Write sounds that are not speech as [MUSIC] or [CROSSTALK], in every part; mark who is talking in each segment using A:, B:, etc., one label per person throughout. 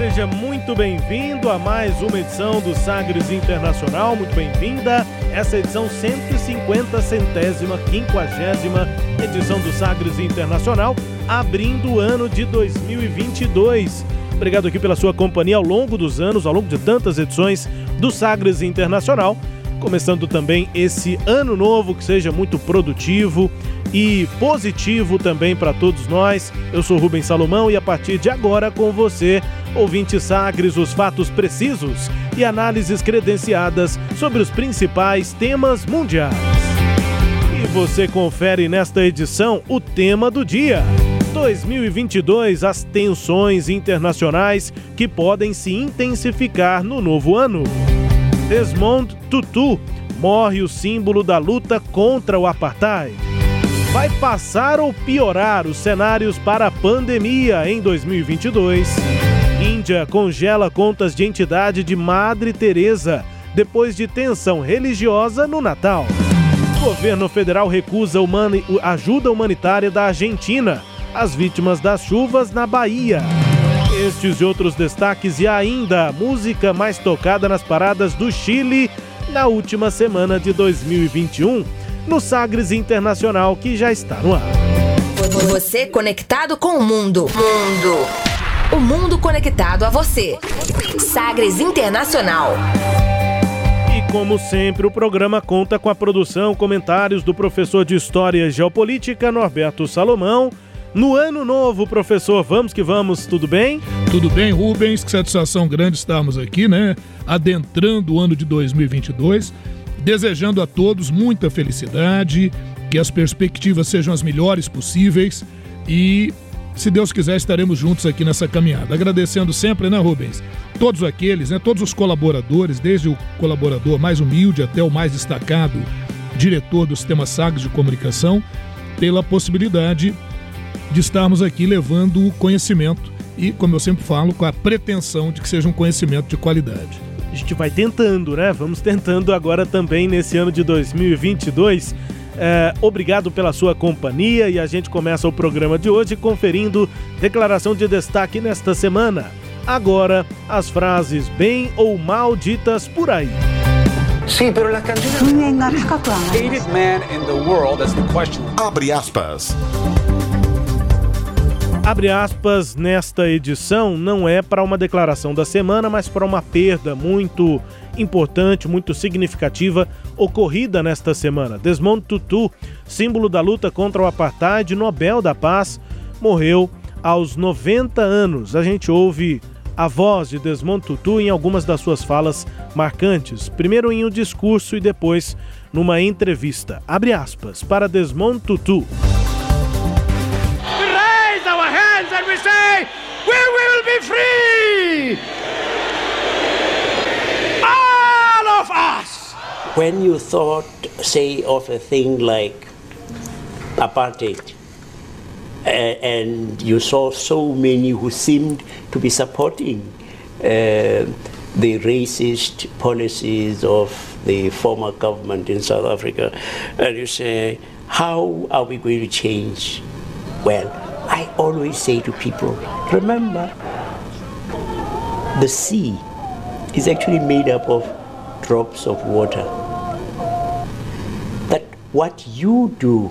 A: Seja muito bem-vindo a mais uma edição do Sagres Internacional. Muito bem-vinda. Essa edição 150, centésima, quinquagésima edição do Sagres Internacional, abrindo o ano de 2022. Obrigado aqui pela sua companhia ao longo dos anos, ao longo de tantas edições do Sagres Internacional. Começando também esse ano novo que seja muito produtivo e positivo também para todos nós. Eu sou Rubens Salomão e a partir de agora com você Ouvinte Sagres, os fatos precisos e análises credenciadas sobre os principais temas mundiais. E você confere nesta edição o tema do dia. 2022, as tensões internacionais que podem se intensificar no novo ano. Desmond Tutu morre o símbolo da luta contra o apartheid. Vai passar ou piorar os cenários para a pandemia em 2022? Índia congela contas de entidade de Madre Teresa depois de tensão religiosa no Natal. O governo federal recusa humani ajuda humanitária da Argentina às vítimas das chuvas na Bahia. Estes e outros destaques e ainda a música mais tocada nas paradas do Chile na última semana de 2021 no Sagres Internacional que já está no ar.
B: Você conectado com o mundo. Mundo. O mundo conectado a você. Sagres Internacional.
A: E como sempre, o programa conta com a produção, comentários do professor de História e Geopolítica, Norberto Salomão. No ano novo, professor, vamos que vamos, tudo bem?
C: Tudo bem, Rubens, que satisfação grande estarmos aqui, né? Adentrando o ano de 2022, desejando a todos muita felicidade, que as perspectivas sejam as melhores possíveis e se Deus quiser, estaremos juntos aqui nessa caminhada. Agradecendo sempre, né, Rubens? Todos aqueles, né, todos os colaboradores, desde o colaborador mais humilde até o mais destacado diretor do Sistema Sagres de Comunicação, pela possibilidade de estarmos aqui levando conhecimento e, como eu sempre falo, com a pretensão de que seja um conhecimento de qualidade.
A: A gente vai tentando, né? Vamos tentando agora também nesse ano de 2022 é, obrigado pela sua companhia e a gente começa o programa de hoje conferindo declaração de destaque nesta semana. Agora, as frases bem ou mal ditas por aí.
D: Sim, pero la canción... man in the world, that's the question. Abre aspas.
A: Abre aspas nesta edição não é para uma declaração da semana, mas para uma perda muito importante, muito significativa ocorrida nesta semana. Desmond Tutu, símbolo da luta contra o apartheid, Nobel da Paz, morreu aos 90 anos. A gente ouve a voz de Desmond Tutu em algumas das suas falas marcantes, primeiro em um discurso e depois numa entrevista. Abre aspas para Desmond Tutu.
E: We will be free! All of us.
F: When you thought, say, of a thing like apartheid, and you saw so many who seemed to be supporting uh, the racist policies of the former government in South Africa, and you say, how are we going to change? Well, I always say to people, remember, the sea is actually made up of drops of water. That what you do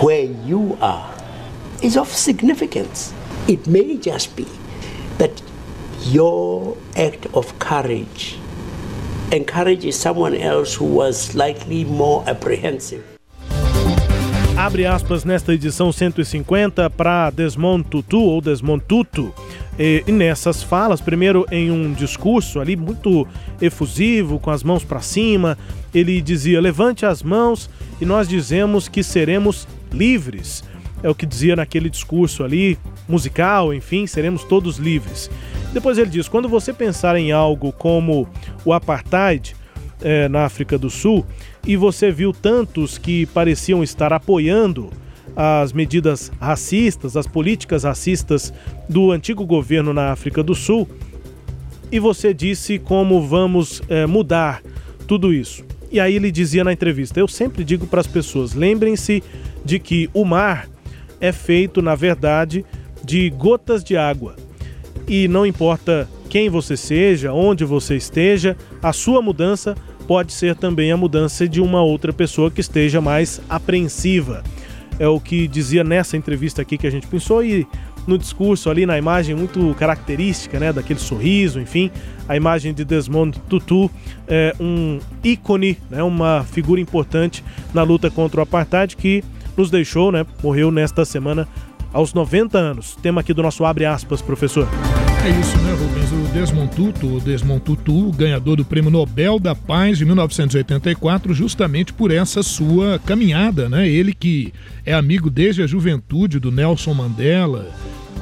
F: where you are is of significance. It may just be that your act of courage encourages someone else who was slightly more apprehensive.
A: Abre aspas nesta edição 150 para Desmond Tutu ou Desmond Tutu. E, e nessas falas, primeiro em um discurso ali muito efusivo, com as mãos para cima, ele dizia: Levante as mãos e nós dizemos que seremos livres. É o que dizia naquele discurso ali, musical, enfim, seremos todos livres. Depois ele diz: quando você pensar em algo como o apartheid é, na África do Sul e você viu tantos que pareciam estar apoiando as medidas racistas, as políticas racistas do antigo governo na África do Sul, e você disse como vamos é, mudar tudo isso. E aí ele dizia na entrevista: Eu sempre digo para as pessoas, lembrem-se de que o mar é feito, na verdade, de gotas de água. E não importa quem você seja, onde você esteja, a sua mudança pode ser também a mudança de uma outra pessoa que esteja mais apreensiva. É o que dizia nessa entrevista aqui que a gente pensou e no discurso ali, na imagem muito característica, né, daquele sorriso, enfim, a imagem de Desmond Tutu, é um ícone, né, uma figura importante na luta contra o apartheid que nos deixou, né, morreu nesta semana aos 90 anos. Tema aqui do nosso abre aspas, professor.
C: É isso, né, Rubens? O Desmond Tutu, o Desmond Tutu, ganhador do Prêmio Nobel da Paz de 1984, justamente por essa sua caminhada, né? Ele que é amigo desde a juventude do Nelson Mandela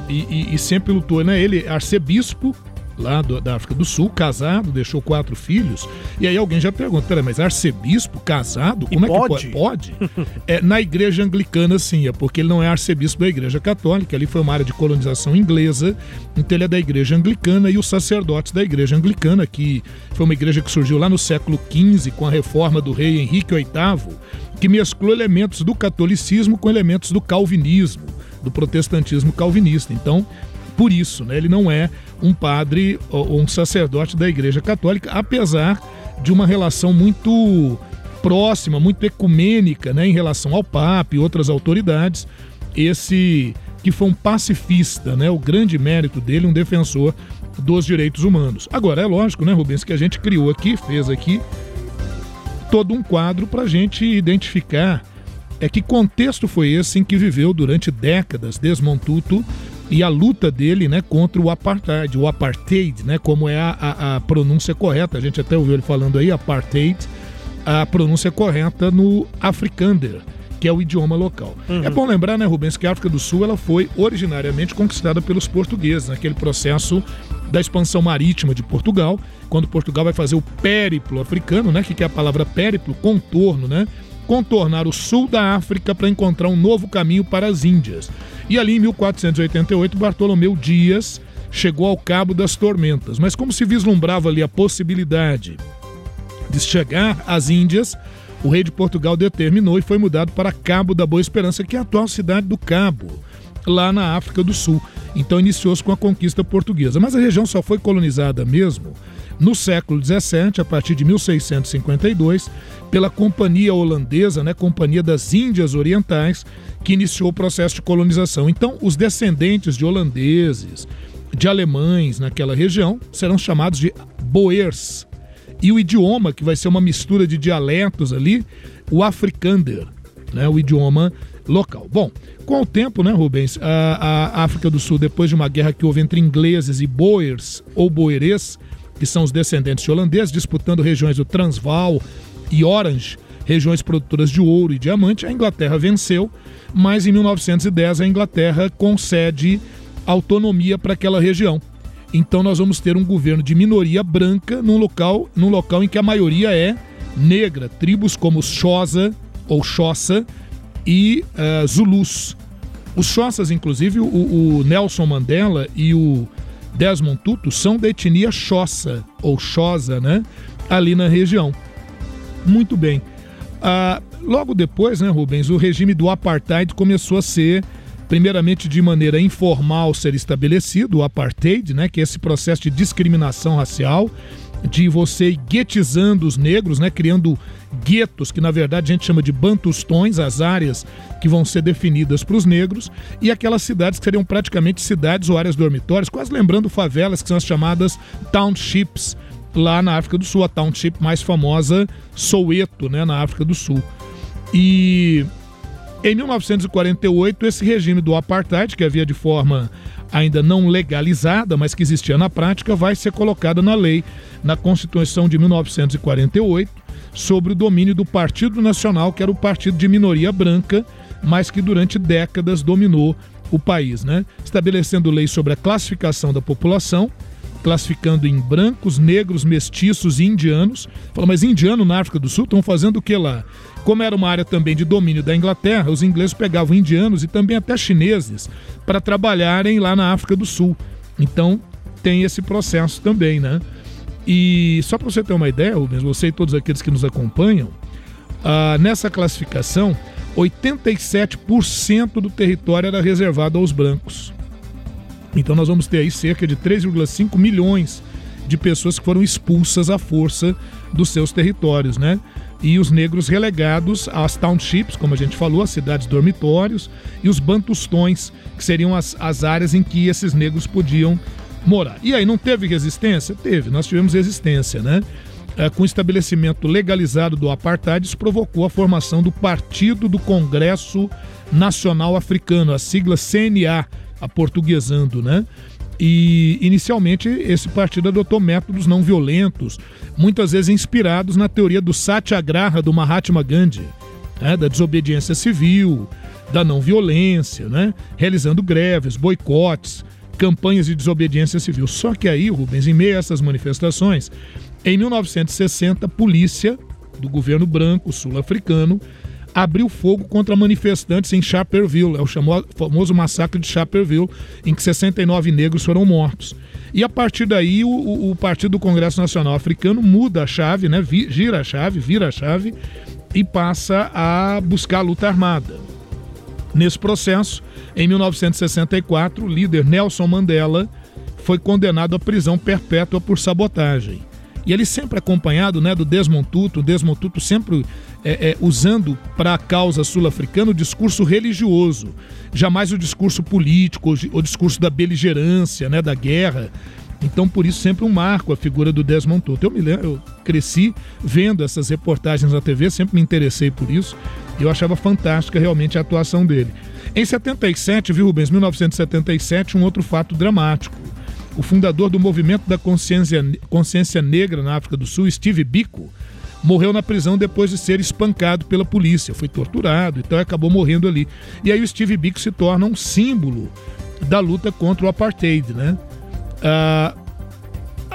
C: e, e, e sempre lutou, né? Ele arcebispo lá do, da África do Sul, casado, deixou quatro filhos. E aí alguém já pergunta, peraí, mas arcebispo casado? Como e é pode? que pode? pode? é, na igreja anglicana, sim, é porque ele não é arcebispo da igreja católica, ali foi uma área de colonização inglesa, então ele é da igreja anglicana e os sacerdotes da igreja anglicana, que foi uma igreja que surgiu lá no século XV com a reforma do rei Henrique VIII, que mesclou elementos do catolicismo com elementos do calvinismo, do protestantismo calvinista. Então, por isso, né, ele não é um padre ou um sacerdote da Igreja Católica, apesar de uma relação muito próxima, muito ecumênica, né, em relação ao Papa e outras autoridades. Esse que foi um pacifista, né, o grande mérito dele, um defensor dos direitos humanos. Agora, é lógico, né, Rubens, que a gente criou aqui, fez aqui todo um quadro para a gente identificar é que contexto foi esse em que viveu durante décadas Desmond Tutu e a luta dele né, contra o apartheid, o apartheid, né, como é a, a, a, pronúncia correta. A gente até ouviu ele falando aí, apartheid, a pronúncia correta no Afrikaner, que é o idioma local. Uhum. É bom lembrar, né, Rubens, que a África do Sul ela foi originariamente conquistada pelos portugueses, naquele processo da expansão marítima de Portugal, quando Portugal vai fazer o périplo africano, né, que é a palavra périplo, contorno, né, contornar o sul da África para encontrar um novo caminho para as Índias. E ali em 1488, Bartolomeu Dias chegou ao Cabo das Tormentas. Mas como se vislumbrava ali a possibilidade de chegar às Índias, o rei de Portugal determinou e foi mudado para Cabo da Boa Esperança, que é a atual cidade do Cabo, lá na África do Sul. Então iniciou-se com a conquista portuguesa. Mas a região só foi colonizada mesmo no século XVII, a partir de 1652, pela Companhia Holandesa, né, Companhia das Índias Orientais, que iniciou o processo de colonização. Então, os descendentes de holandeses, de alemães naquela região serão chamados de Boers. E o idioma, que vai ser uma mistura de dialetos ali, o Afrikaner, né, o idioma local. Bom, com o tempo, né, Rubens, a, a África do Sul, depois de uma guerra que houve entre ingleses e Boers ou Boerês, que são os descendentes de holandeses, disputando regiões do Transvaal e Orange, regiões produtoras de ouro e diamante. A Inglaterra venceu, mas em 1910 a Inglaterra concede autonomia para aquela região. Então nós vamos ter um governo de minoria branca num local, num local em que a maioria é negra, tribos como os Xhosa ou Xhosa e uh, Zulus. Os Xhosas, inclusive, o, o Nelson Mandela e o Desmond Tutu são da etnia Xhosa, ou Xhosa, né? Ali na região. Muito bem. Ah, logo depois, né, Rubens, o regime do apartheid começou a ser, primeiramente de maneira informal, ser estabelecido, o apartheid, né, que é esse processo de discriminação racial, de você guetizando os negros, né, criando guetos, que na verdade a gente chama de bantustões, as áreas que vão ser definidas para os negros, e aquelas cidades que seriam praticamente cidades ou áreas dormitórias, quase lembrando favelas, que são as chamadas townships, lá na África do Sul, a township mais famosa, Soweto, né, na África do Sul. E em 1948, esse regime do apartheid, que havia de forma ainda não legalizada, mas que existia na prática, vai ser colocada na lei, na Constituição de 1948, sobre o domínio do Partido Nacional, que era o partido de minoria branca, mas que durante décadas dominou o país, né? Estabelecendo leis sobre a classificação da população, classificando em brancos, negros, mestiços e indianos. Fala, mas indiano na África do Sul estão fazendo o que lá? Como era uma área também de domínio da Inglaterra, os ingleses pegavam indianos e também até chineses para trabalharem lá na África do Sul. Então tem esse processo também, né? E só para você ter uma ideia, Rubens, você e todos aqueles que nos acompanham, ah, nessa classificação, 87% do território era reservado aos brancos. Então nós vamos ter aí cerca de 3,5 milhões de pessoas que foram expulsas à força dos seus territórios, né? E os negros relegados às townships, como a gente falou, as cidades dormitórios, e os bantustões, que seriam as, as áreas em que esses negros podiam morar. E aí, não teve resistência? Teve, nós tivemos resistência, né? É, com o estabelecimento legalizado do apartheid, isso provocou a formação do Partido do Congresso Nacional Africano, a sigla CNA, aportuguesando, né? E inicialmente esse partido adotou métodos não violentos, muitas vezes inspirados na teoria do satyagraha do Mahatma Gandhi, né? da desobediência civil, da não violência, né? realizando greves, boicotes, campanhas de desobediência civil. Só que aí, Rubens, em meio a essas manifestações, em 1960, a polícia do governo branco sul-africano abriu fogo contra manifestantes em Chaperville, é o famoso massacre de Chaperville, em que 69 negros foram mortos. E a partir daí o, o Partido do Congresso Nacional Africano muda a chave, né, gira a chave, vira a chave e passa a buscar a luta armada. Nesse processo, em 1964, o líder Nelson Mandela foi condenado à prisão perpétua por sabotagem. E ele sempre acompanhado né, do Desmond Tutu, o Desmond Tutu sempre é, é, usando para a causa sul-africana o discurso religioso, jamais o discurso político, o discurso da beligerância, né, da guerra. Então, por isso, sempre um marco a figura do Desmond Tutu. Eu me lembro, eu cresci vendo essas reportagens na TV, sempre me interessei por isso. E eu achava fantástica realmente a atuação dele. Em 77, viu, Rubens, 1977, um outro fato dramático. O fundador do movimento da consciência, consciência negra na África do Sul, Steve Biko, morreu na prisão depois de ser espancado pela polícia. Foi torturado, então acabou morrendo ali. E aí o Steve Biko se torna um símbolo da luta contra o apartheid, né? Ah,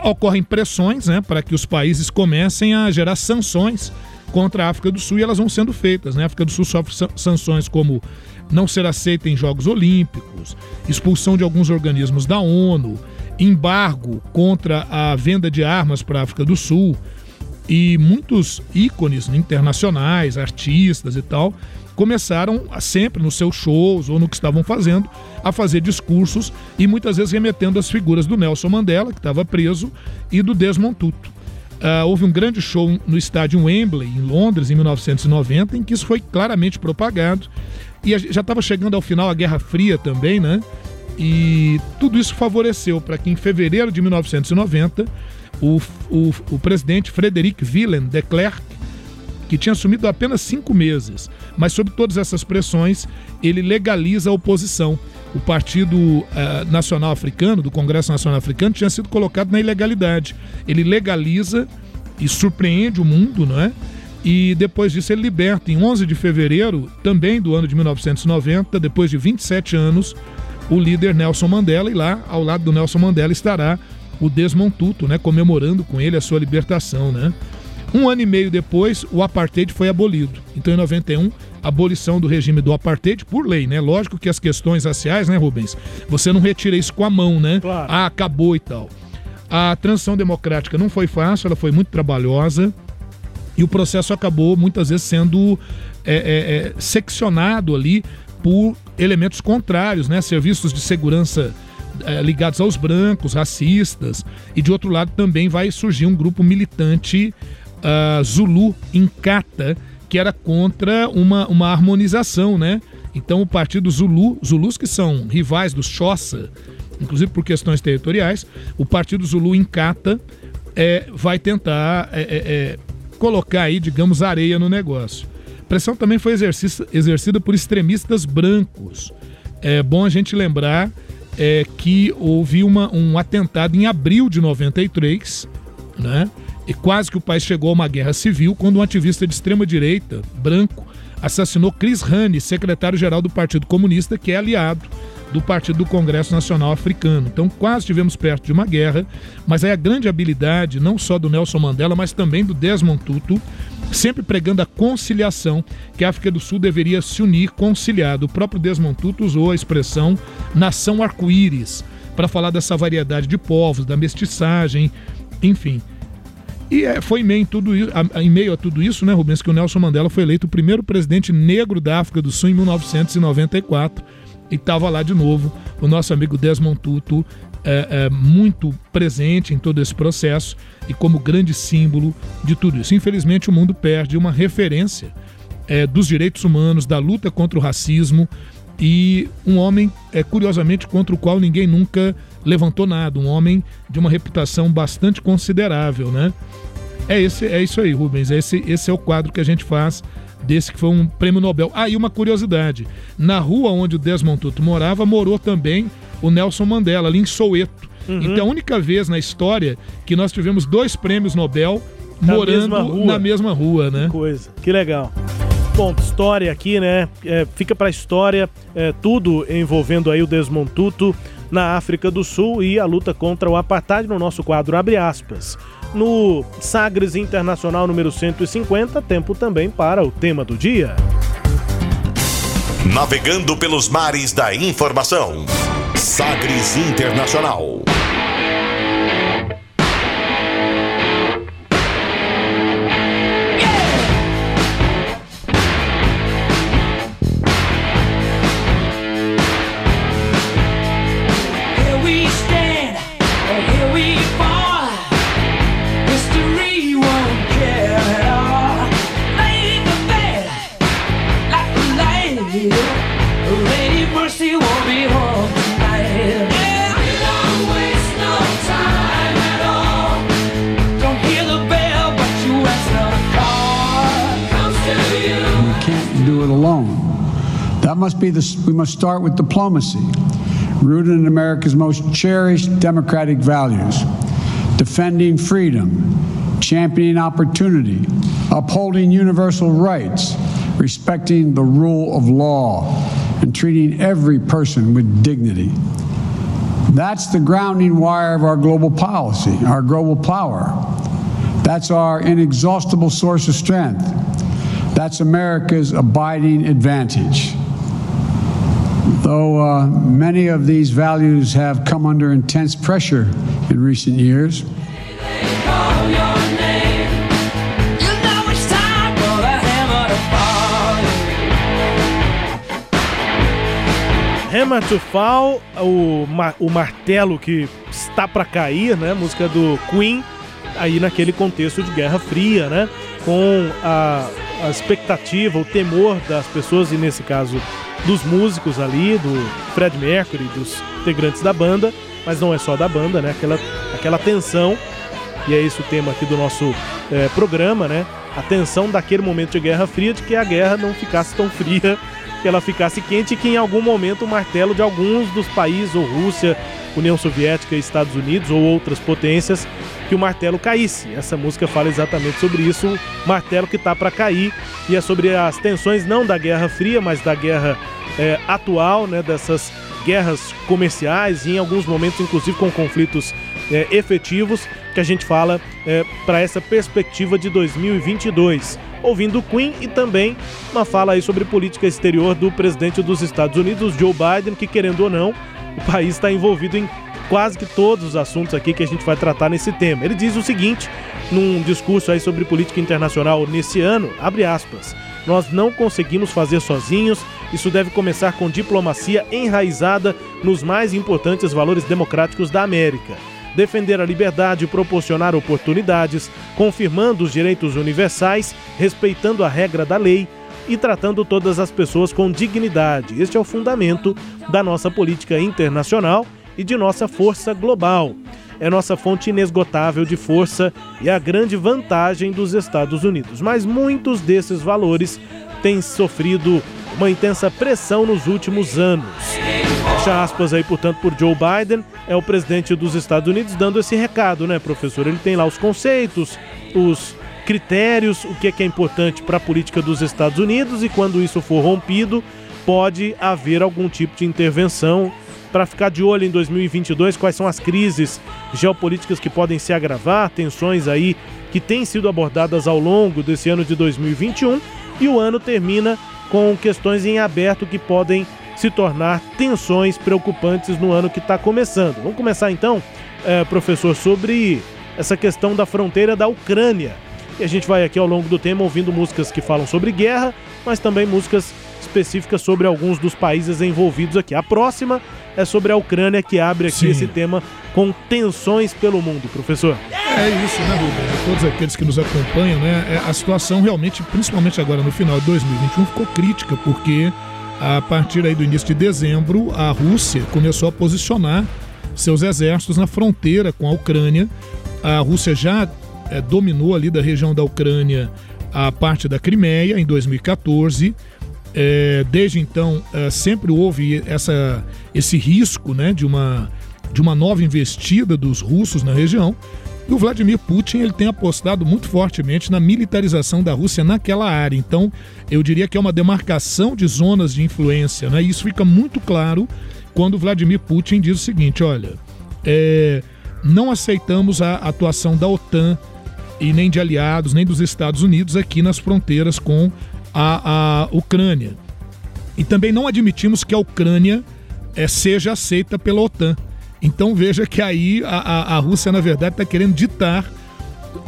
C: ocorrem pressões né, para que os países comecem a gerar sanções contra a África do Sul e elas vão sendo feitas. Né? A África do Sul sofre sanções como não ser aceita em Jogos Olímpicos, expulsão de alguns organismos da ONU, embargo contra a venda de armas para a África do Sul, e muitos ícones internacionais, artistas e tal, começaram a, sempre nos seus shows ou no que estavam fazendo a fazer discursos e muitas vezes remetendo às figuras do Nelson Mandela, que estava preso, e do Desmond Tutu. Uh, houve um grande show no estádio Wembley, em Londres, em 1990, em que isso foi claramente propagado. E já estava chegando ao final a Guerra Fria também, né? E tudo isso favoreceu para que em fevereiro de 1990 o, o, o presidente Frederic Willem de Klerk, que tinha assumido apenas cinco meses, mas sob todas essas pressões, ele legaliza a oposição. O Partido uh, Nacional Africano, do Congresso Nacional Africano, tinha sido colocado na ilegalidade. Ele legaliza e surpreende o mundo, não é? E depois disso ele liberta, em 11 de fevereiro, também do ano de 1990, depois de 27 anos, o líder Nelson Mandela, e lá, ao lado do Nelson Mandela, estará o Desmond Tutu, né, comemorando com ele a sua libertação, né? Um ano e meio depois, o apartheid foi abolido. Então, em 91, abolição do regime do apartheid por lei, né? Lógico que as questões raciais, né, Rubens? Você não retira isso com a mão, né? Claro. Ah, acabou e tal. A transição democrática não foi fácil, ela foi muito trabalhosa e o processo acabou muitas vezes sendo é, é, é, seccionado ali por elementos contrários, né? Serviços de segurança é, ligados aos brancos, racistas, e de outro lado também vai surgir um grupo militante uh, Zulu Inkatha, que era contra uma, uma harmonização, né? Então o partido Zulu, Zulus que são rivais dos Xhosa, inclusive por questões territoriais, o partido Zulu Inkatha é, vai tentar é, é, colocar aí, digamos, areia no negócio. A pressão também foi exercida por extremistas brancos. É bom a gente lembrar é que houve uma, um atentado em abril de 93, né? E quase que o país chegou a uma guerra civil quando um ativista de extrema direita, branco, assassinou Chris Hani, secretário-geral do Partido Comunista, que é aliado do Partido do Congresso Nacional Africano. Então quase estivemos perto de uma guerra, mas aí a grande habilidade, não só do Nelson Mandela, mas também do Desmond Tutu, sempre pregando a conciliação, que a África do Sul deveria se unir conciliado. O próprio Desmond Tutu usou a expressão nação arco-íris para falar dessa variedade de povos, da mestiçagem, enfim. E é, foi em meio, tudo, em meio a tudo isso, né, Rubens, que o Nelson Mandela foi eleito o primeiro presidente negro da África do Sul em 1994 e estava lá de novo o nosso amigo Desmond Tutu, é, é, muito presente em todo esse processo e como grande símbolo de tudo isso. Infelizmente, o mundo perde uma referência é, dos direitos humanos, da luta contra o racismo e um homem, é, curiosamente, contra o qual ninguém nunca levantou nada. Um homem de uma reputação bastante considerável, né? É, esse, é isso aí, Rubens. Esse, esse é o quadro que a gente faz desse que foi um prêmio Nobel. Ah, e uma curiosidade: na rua onde o Desmond Tutu morava, morou também o Nelson Mandela, ali em Soweto. Uhum. Então, a única vez na história que nós tivemos dois prêmios Nobel na morando mesma na mesma rua, né?
A: Que coisa, que legal. Bom, história aqui, né? É, fica para história é, tudo envolvendo aí o Desmond Tutu na África do Sul e a luta contra o apartheid no nosso quadro abre aspas. No Sagres Internacional número 150, tempo também para o tema do dia.
D: Navegando pelos mares da informação. Sagres Internacional.
G: Must be the, we must start with diplomacy, rooted in America's most cherished democratic values, defending freedom, championing opportunity, upholding universal rights, respecting the rule of law, and treating every person with dignity. That's the grounding wire of our global policy, our global power. That's our inexhaustible source of strength. That's America's abiding advantage. Though uh, many of these values have come under intense pressure in recent years,
A: Hammer to Fall, o, o martelo que está para cair, né? Música do Queen, aí naquele contexto de Guerra Fria, né? Com a, a expectativa, o temor das pessoas, e nesse caso dos músicos ali, do Fred Mercury, dos integrantes da banda, mas não é só da banda, né? Aquela, aquela tensão, e é esse o tema aqui do nosso é, programa, né? A tensão daquele momento de Guerra Fria, de que a guerra não ficasse tão fria, que ela ficasse quente e que em algum momento o martelo de alguns dos países, ou Rússia, União Soviética, Estados Unidos ou outras potências, que o martelo caísse. Essa música fala exatamente sobre isso, o martelo que está para cair, e é sobre as tensões não da Guerra Fria, mas da guerra é, atual, né, dessas guerras comerciais e em alguns momentos, inclusive, com conflitos é, efetivos, que a gente fala é, para essa perspectiva de 2022. Ouvindo o Queen e também uma fala aí sobre política exterior do presidente dos Estados Unidos, Joe Biden, que querendo ou não, o país está envolvido em quase que todos os assuntos aqui que a gente vai tratar nesse tema. Ele diz o seguinte, num discurso aí sobre política internacional nesse ano, abre aspas, nós não conseguimos fazer sozinhos, isso deve começar com diplomacia enraizada nos mais importantes valores democráticos da América. Defender a liberdade, proporcionar oportunidades, confirmando os direitos universais, respeitando a regra da lei, e tratando todas as pessoas com dignidade. Este é o fundamento da nossa política internacional e de nossa força global. É nossa fonte inesgotável de força e a grande vantagem dos Estados Unidos. Mas muitos desses valores têm sofrido uma intensa pressão nos últimos anos. Fecha aspas aí, portanto, por Joe Biden, é o presidente dos Estados Unidos dando esse recado, né, professor? Ele tem lá os conceitos, os critérios, o que é, que é importante para a política dos Estados Unidos e quando isso for rompido, pode haver algum tipo de intervenção para ficar de olho em 2022 quais são as crises geopolíticas que podem se agravar, tensões aí que têm sido abordadas ao longo desse ano de 2021 e o ano termina com questões em aberto que podem se tornar tensões preocupantes no ano que está começando. Vamos começar então, é, professor, sobre essa questão da fronteira da Ucrânia. E a gente vai aqui ao longo do tema ouvindo músicas que falam sobre guerra, mas também músicas específicas sobre alguns dos países envolvidos aqui. A próxima é sobre a Ucrânia, que abre aqui Sim. esse tema com tensões pelo mundo, professor.
C: É isso, né, Rubens? Todos aqueles que nos acompanham, né? É, a situação realmente, principalmente agora no final de 2021, ficou crítica, porque a partir aí do início de dezembro, a Rússia começou a posicionar seus exércitos na fronteira com a Ucrânia. A Rússia já é, dominou ali da região da Ucrânia a parte da Crimeia em 2014. É, desde então, é, sempre houve essa, esse risco né, de, uma, de uma nova investida dos russos na região. E o Vladimir Putin ele tem apostado muito fortemente na militarização da Rússia naquela área. Então, eu diria que é uma demarcação de zonas de influência. Né? E isso fica muito claro quando Vladimir Putin diz o seguinte: olha, é, não aceitamos a atuação da OTAN e nem de aliados, nem dos Estados Unidos aqui nas fronteiras com a, a Ucrânia. E também não admitimos que a Ucrânia é, seja aceita pela OTAN. Então veja que aí a, a, a Rússia, na verdade, está querendo ditar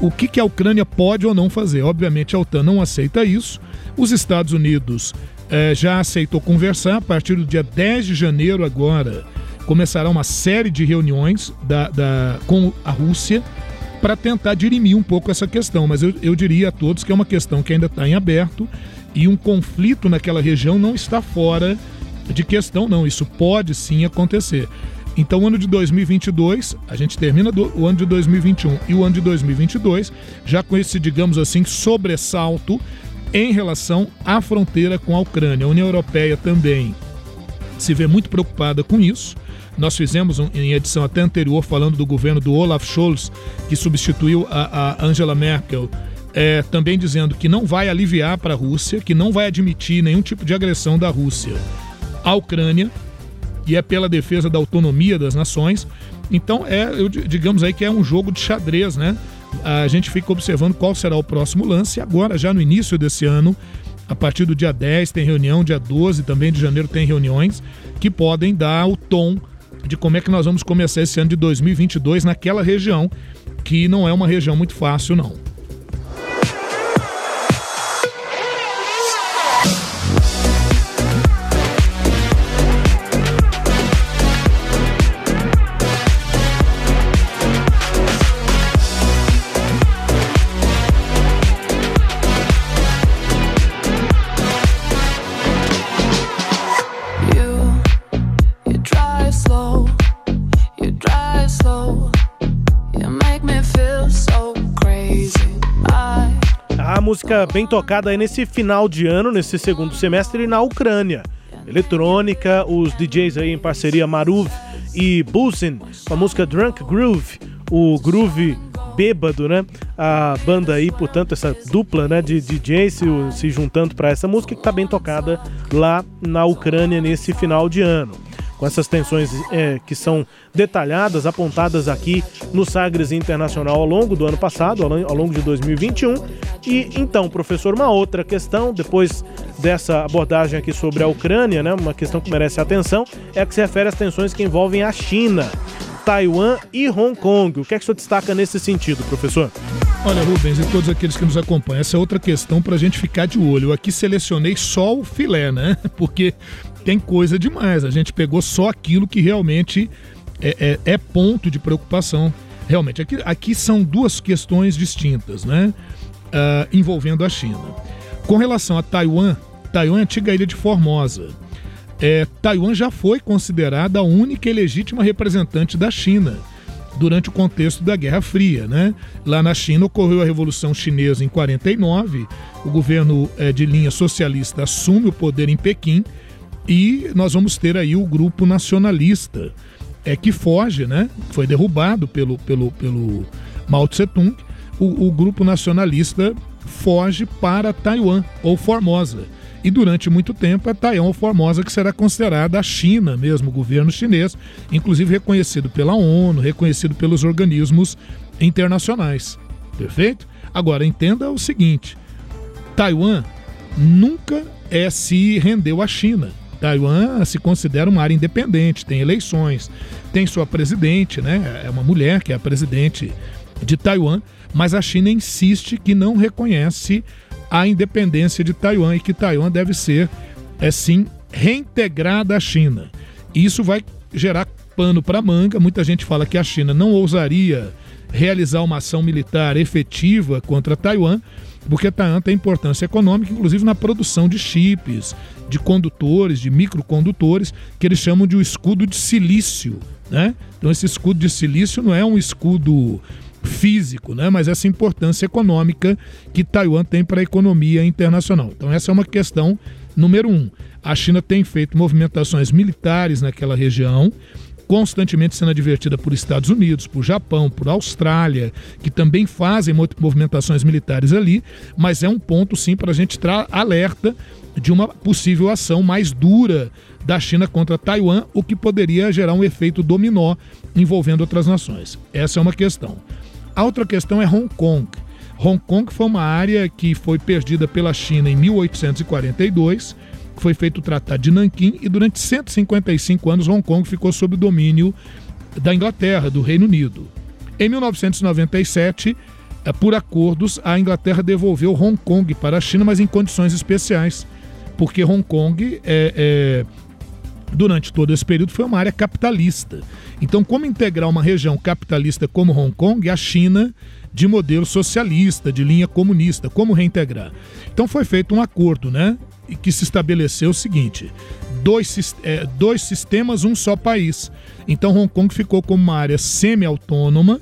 C: o que, que a Ucrânia pode ou não fazer. Obviamente a OTAN não aceita isso. Os Estados Unidos é, já aceitou conversar. A partir do dia 10 de janeiro agora começará uma série de reuniões da, da com a Rússia para tentar dirimir um pouco essa questão. Mas eu, eu diria a todos que é uma questão que ainda está em aberto e um conflito naquela região não está fora de questão, não. Isso pode sim acontecer. Então, o ano de 2022, a gente termina do, o ano de 2021 e o ano de 2022 já com esse, digamos assim, sobressalto em relação à fronteira com a Ucrânia. A União Europeia também se vê muito preocupada com isso. Nós fizemos um, em edição até anterior falando do governo do Olaf Scholz, que substituiu a, a Angela Merkel é, também dizendo que não vai aliviar para a Rússia, que não vai admitir nenhum tipo de agressão da Rússia à Ucrânia e é pela defesa da autonomia das nações. Então é, eu, digamos aí que é um jogo de xadrez, né? A gente fica observando qual será o próximo lance. Agora, já no início desse ano, a partir do dia 10 tem reunião, dia 12 também de janeiro tem reuniões que podem dar o tom de como é que nós vamos começar esse ano de 2022 naquela região, que não é uma região muito fácil não.
A: Música bem tocada aí nesse final de ano, nesse segundo semestre na Ucrânia. Eletrônica, os DJs aí em parceria Maruv e Busin, com a música Drunk Groove, o groove bêbado, né? A banda aí, portanto, essa dupla né, de DJs se, se juntando para essa música que está bem tocada lá na Ucrânia nesse final de ano com essas tensões é, que são detalhadas, apontadas aqui no Sagres Internacional ao longo do ano passado, ao longo de 2021. E então, professor, uma outra questão, depois dessa abordagem aqui sobre a Ucrânia, né, uma questão que merece atenção, é a que se refere às tensões que envolvem a China. Taiwan e Hong Kong. O que é que o senhor destaca nesse sentido, professor?
C: Olha, Rubens e todos aqueles que nos acompanham, essa é outra questão para a gente ficar de olho. Eu aqui selecionei só o filé, né? [LAUGHS] Porque tem coisa demais. A gente pegou só aquilo que realmente é, é, é ponto de preocupação. Realmente, aqui, aqui são duas questões distintas, né? Uh, envolvendo a China. Com relação a Taiwan, Taiwan é a antiga ilha de Formosa. É, Taiwan já foi considerada a única e legítima representante da China durante o contexto da Guerra Fria. Né? Lá na China ocorreu a Revolução Chinesa em 49, o governo é, de linha socialista assume o poder em Pequim e nós vamos ter aí o grupo nacionalista é, que foge, né? foi derrubado pelo, pelo, pelo Mao Tse Tung, o, o grupo nacionalista foge para Taiwan ou Formosa. E durante muito tempo é Taiwan ou Formosa que será considerada a China mesmo, o governo chinês, inclusive reconhecido pela ONU, reconhecido pelos organismos internacionais. Perfeito? Agora entenda o seguinte: Taiwan nunca é se rendeu à China. Taiwan se considera uma área independente, tem eleições, tem sua presidente, né? É uma mulher que é a presidente de Taiwan, mas a China insiste que não reconhece a independência de Taiwan e que Taiwan deve ser, é sim, reintegrada à China. Isso vai gerar pano para manga. Muita gente fala que a China não ousaria realizar uma ação militar efetiva contra Taiwan, porque Taiwan tem importância econômica, inclusive na produção de chips, de condutores, de microcondutores, que eles chamam de o escudo de silício. Né? Então, esse escudo de silício não é um escudo físico, né? mas essa importância econômica que Taiwan tem para a economia internacional. Então, essa é uma questão número um. A China tem feito movimentações militares naquela região, constantemente sendo advertida por Estados Unidos, por Japão, por Austrália, que também fazem movimentações militares ali, mas é um ponto sim para a gente alerta de uma possível ação mais dura da China contra Taiwan, o que poderia gerar um efeito dominó envolvendo outras nações. Essa é uma questão. A outra questão é Hong Kong. Hong Kong foi uma área que foi perdida pela China em 1842, foi feito o Tratado de Nanquim e durante 155 anos Hong Kong ficou sob o domínio da Inglaterra, do Reino Unido. Em 1997, eh, por acordos, a Inglaterra devolveu Hong Kong para a China, mas em condições especiais, porque Hong Kong é, é durante todo esse período foi uma área capitalista. Então, como integrar uma região capitalista como Hong Kong, a China de modelo socialista, de linha comunista, como reintegrar? Então foi feito um acordo, né? Que se estabeleceu o seguinte: dois, é, dois sistemas, um só país. Então Hong Kong ficou como uma área semi-autônoma,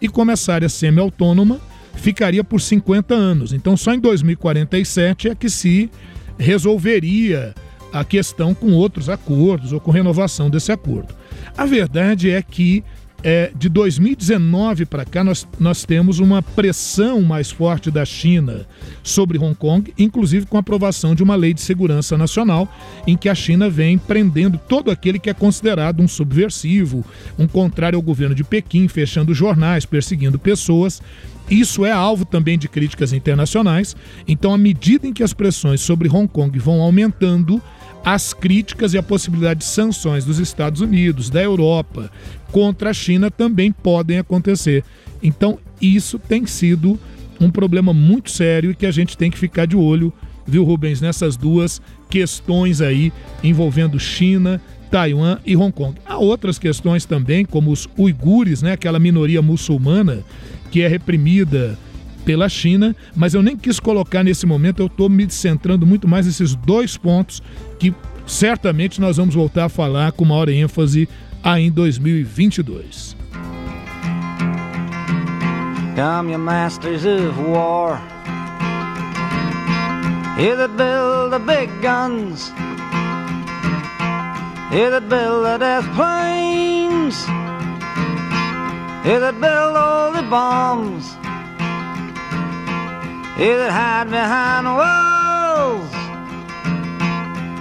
C: e como essa área semi-autônoma ficaria por 50 anos. Então só em 2047 é que se resolveria a questão com outros acordos ou com renovação desse acordo. A verdade é que é, de 2019 para cá, nós, nós temos uma pressão mais forte da China sobre Hong Kong, inclusive com a aprovação de uma lei de segurança nacional, em que a China vem prendendo todo aquele que é considerado um subversivo, um contrário ao governo de Pequim, fechando jornais, perseguindo pessoas. Isso é alvo também de críticas internacionais. Então, à medida em que as pressões sobre Hong Kong vão aumentando, as críticas e a possibilidade de sanções dos Estados Unidos, da Europa, contra a China também podem acontecer. Então, isso tem sido um problema muito sério e que a gente tem que ficar de olho, viu, Rubens, nessas duas questões aí envolvendo China, Taiwan e Hong Kong. Há outras questões também, como os uigures, né, aquela minoria muçulmana que é reprimida pela China, mas eu nem quis colocar nesse momento, eu estou me centrando muito mais nesses dois pontos que certamente nós vamos voltar a falar com maior ênfase aí em 2022. Come your masters of war. Here that build the big guns. Here that build the death planes. Here that build all the bombs Here that hide behind walls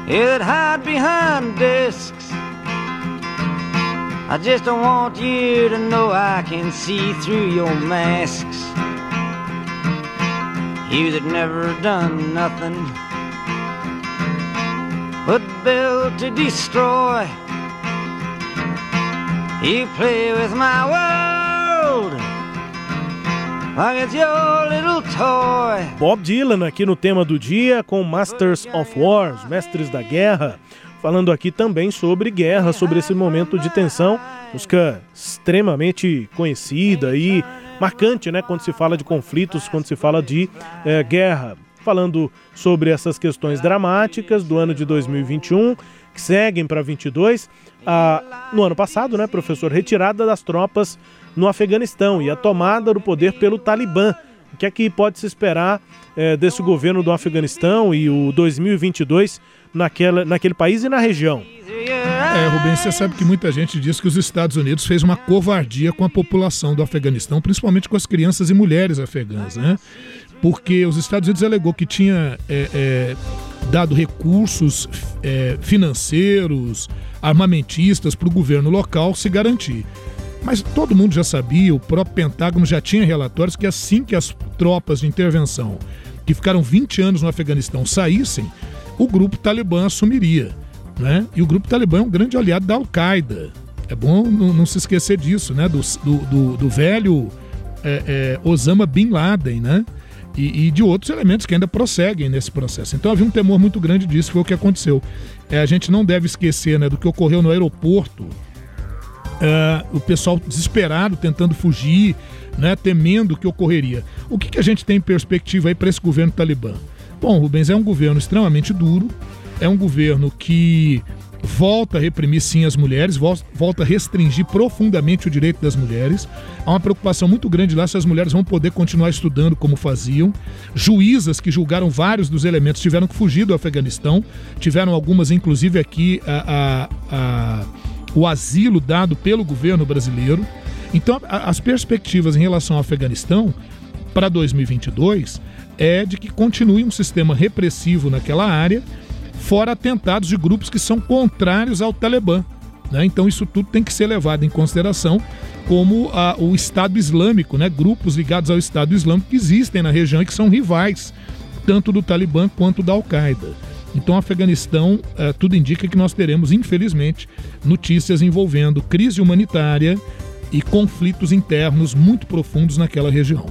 C: Here that hide behind discs I just don't want you to know I can see through your masks. You that never done nothing but build to destroy. You play with my world Bob Dylan aqui no tema do dia com Masters of War, mestres da guerra falando aqui também sobre guerra, sobre esse momento de tensão, música extremamente conhecida e marcante, né, quando se fala de conflitos, quando se fala de é, guerra. Falando sobre essas questões dramáticas do ano de 2021, que seguem para 22. Ah, no ano passado, né, professor, retirada das tropas no Afeganistão e a tomada do poder pelo Talibã. O que é que pode se esperar é, desse governo do Afeganistão e o 2022 naquela, naquele país e na região. É, Rubens, você sabe que muita gente diz que os Estados Unidos fez uma covardia com a população do Afeganistão, principalmente com as crianças e mulheres afegãs, né? Porque os Estados Unidos alegou que tinha é, é, dado recursos financeiros, armamentistas para o governo local se garantir. Mas todo mundo já sabia, o próprio Pentágono já tinha relatórios que assim que as tropas de intervenção que ficaram 20 anos no Afeganistão saíssem, o grupo Talibã assumiria. Né? E o grupo Talibã é um grande aliado da Al-Qaeda. É bom não, não, se esquecer disso, né? Do, do, do velho é, é, Osama Bin Laden, né? E, e, de outros elementos que ainda prosseguem nesse processo. Então havia um temor muito grande disso, foi o que aconteceu. É, a gente não deve esquecer né, do que ocorreu no aeroporto. É, o pessoal desesperado tentando fugir, né, temendo o que ocorreria. O que, que a gente tem em perspectiva aí para esse governo talibã? Bom, Rubens, é um governo extremamente duro, é um governo que volta a reprimir sim as mulheres, volta a restringir profundamente o direito das mulheres. Há uma preocupação muito grande lá se as mulheres vão poder continuar estudando como faziam. Juízas que julgaram vários dos elementos tiveram que fugir do Afeganistão, tiveram algumas, inclusive, aqui a, a, a, o asilo dado pelo governo brasileiro. Então, as perspectivas em relação ao Afeganistão para 2022 é de que continue um sistema repressivo naquela área fora atentados de grupos que são contrários ao Talibã. Né? Então isso tudo tem que ser levado em consideração como a, o Estado Islâmico, né? grupos ligados ao Estado Islâmico que existem na região e que são rivais, tanto do Talibã quanto da Al-Qaeda. Então, Afeganistão, eh, tudo indica que nós teremos, infelizmente, notícias envolvendo crise humanitária e conflitos internos muito profundos naquela região.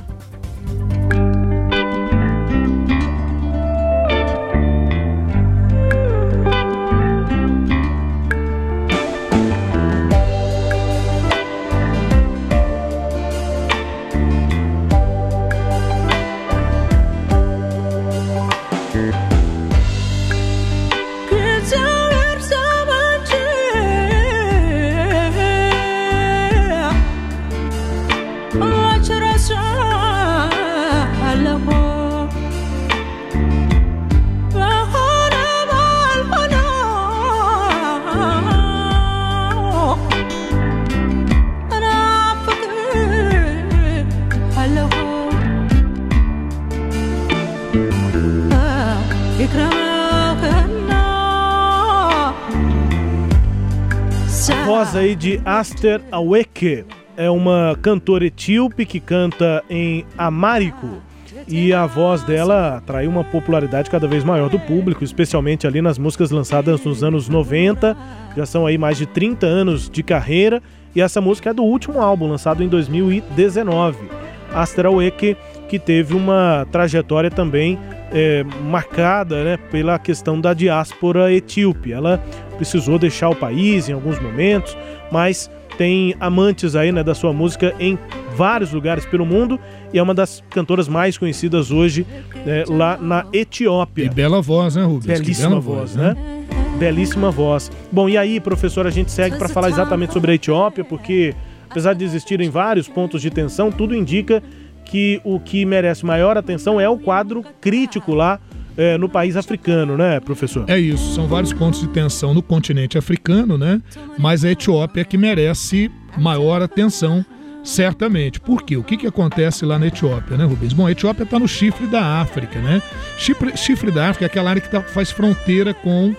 A: De Aster Aweke. É uma cantora etíope que canta em amárico. E a voz dela atraiu uma popularidade cada vez maior do público, especialmente ali nas músicas lançadas nos anos 90. Já são aí mais de 30 anos de carreira. E essa música é do último álbum, lançado em 2019. Aster Aweke, que teve uma trajetória também é, marcada né, pela questão da diáspora etíope. Ela precisou deixar o país em alguns momentos, mas tem amantes aí né, da sua música em vários lugares pelo mundo e é uma das cantoras mais conhecidas hoje né, lá na Etiópia.
C: E bela voz, né, Rubens?
A: Belíssima voz, voz, né? né? Belíssima voz. Bom, e aí, professor, a gente segue para falar exatamente sobre a Etiópia, porque apesar de existirem vários pontos de tensão, tudo indica que o que merece maior atenção é o quadro crítico lá é, no país africano, né, professor?
C: É isso, são vários pontos de tensão no continente africano, né? Mas a Etiópia é que merece maior atenção, certamente. Por quê? O que, que acontece lá na Etiópia, né, Rubens? Bom, a Etiópia está no chifre da África, né? Chifre, chifre da África é aquela área que tá, faz fronteira com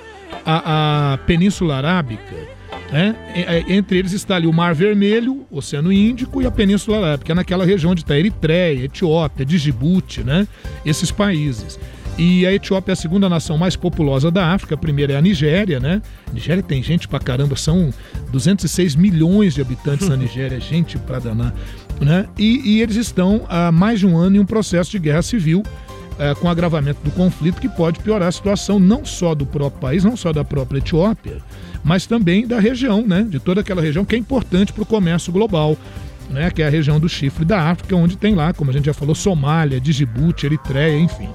C: a, a Península Arábica. Né? Entre eles está ali o Mar Vermelho, Oceano Índico e a Península Arábica, é naquela região onde está Eritreia, Etiópia, Djibouti, né? esses países. E a Etiópia é a segunda nação mais populosa da África, a primeira é a Nigéria, né? A Nigéria tem gente pra caramba, são 206 milhões de habitantes na [LAUGHS] Nigéria, gente pra danar. Né? E, e, eles estão há mais de um ano em um processo de guerra civil, é, com agravamento do conflito, que pode piorar a situação não só do próprio país, não só da própria Etiópia, mas também da região, né? De toda aquela região que é importante para o comércio global. Né, que é a região do chifre da África, onde tem lá, como a gente já falou, Somália, Djibouti, Eritreia, enfim.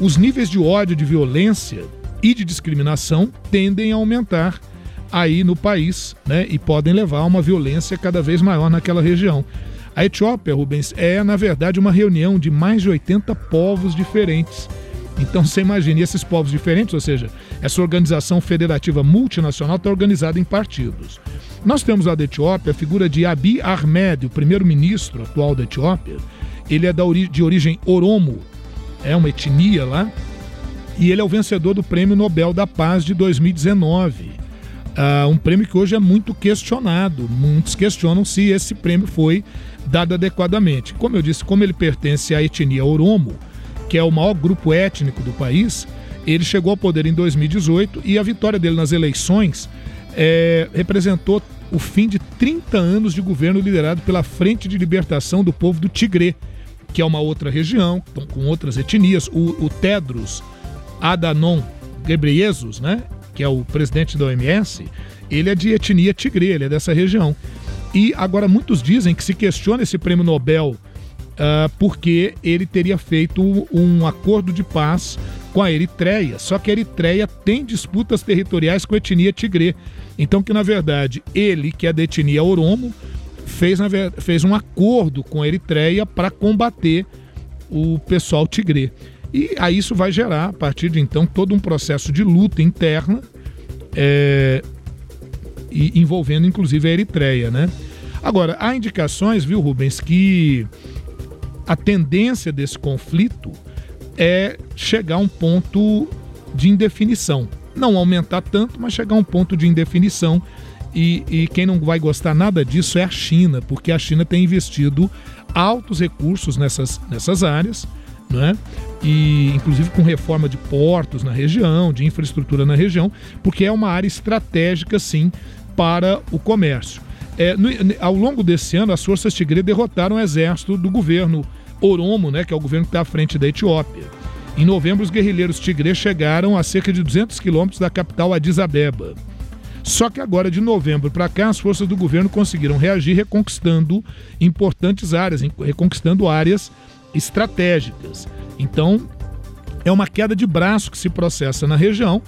C: Os níveis de ódio, de violência e de discriminação tendem a aumentar aí no país, né, e podem levar a uma violência cada vez maior naquela região. A Etiópia, Rubens, é na verdade uma reunião de mais de 80 povos diferentes. Então você imagina, esses povos diferentes, ou seja, essa organização federativa multinacional está organizada em partidos. Nós temos lá da Etiópia a figura de Abiy Ahmed, o primeiro-ministro atual da Etiópia. Ele é da ori de origem Oromo, é uma etnia lá, e ele é o vencedor do Prêmio Nobel da Paz de 2019. Uh, ah, um prêmio que hoje é muito questionado. Muitos questionam se esse prêmio foi dado adequadamente. Como eu disse, como ele pertence à etnia Oromo, que é o maior grupo étnico do país, ele chegou ao poder em 2018 e a vitória dele nas eleições é, representou o fim de 30 anos de governo liderado pela Frente de Libertação do Povo do Tigré, que é uma outra região, com outras etnias. O, o Tedros Adanon Ghebreyesus, né, que é o presidente da OMS, ele é de etnia tigrê, ele é dessa região. E agora muitos dizem que se questiona esse prêmio Nobel uh, porque ele teria feito um acordo de paz com a Eritreia. Só que a Eritreia tem disputas territoriais com a etnia tigrê. Então que na verdade ele, que é da etnia Oromo, fez, fez um acordo com a Eritreia para combater o pessoal tigrê. E aí isso vai gerar, a partir de então, todo um processo de luta interna, é, e envolvendo inclusive a Eritreia, né? Agora, há indicações, viu, Rubens, que a tendência desse conflito é chegar a um ponto de indefinição. Não aumentar tanto, mas chegar a um ponto de indefinição. E, e, quem não vai gostar nada disso é a China, porque a China tem investido altos recursos nessas, nessas áreas né? E inclusive com reforma de portos na região, de infraestrutura na região, porque é uma área estratégica sim para o comércio. É, no, ao longo desse ano, as forças tigre derrotaram o exército do governo Oromo, né, que é o governo que está à frente da Etiópia. Em novembro, os guerrilheiros tigre chegaram a cerca de 200 quilômetros da capital Addis Abeba. Só que agora, de novembro para cá, as forças do governo conseguiram reagir reconquistando importantes áreas, reconquistando áreas estratégicas. Então, é uma queda de braço que se processa na região.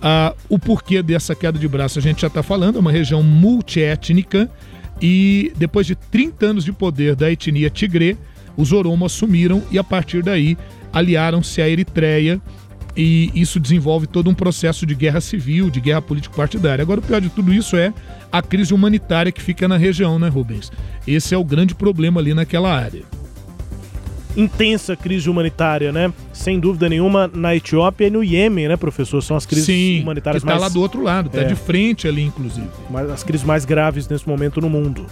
C: Ah, o porquê dessa queda de braço a gente já está falando, é uma região multiétnica e depois de 30 anos de poder da etnia tigrê, os Oromo assumiram e a partir daí aliaram-se à Eritreia e isso desenvolve todo um processo de guerra civil, de guerra político-partidária. Agora, o pior de tudo isso é a crise humanitária que fica na região, né, Rubens? Esse é o grande problema ali naquela área
A: intensa crise humanitária, né? Sem dúvida nenhuma, na Etiópia e no Iêmen, né, professor? São as crises Sim, humanitárias
C: que tá mais. lá do outro lado, tá é. de frente ali, inclusive.
A: As crises mais graves nesse momento no mundo.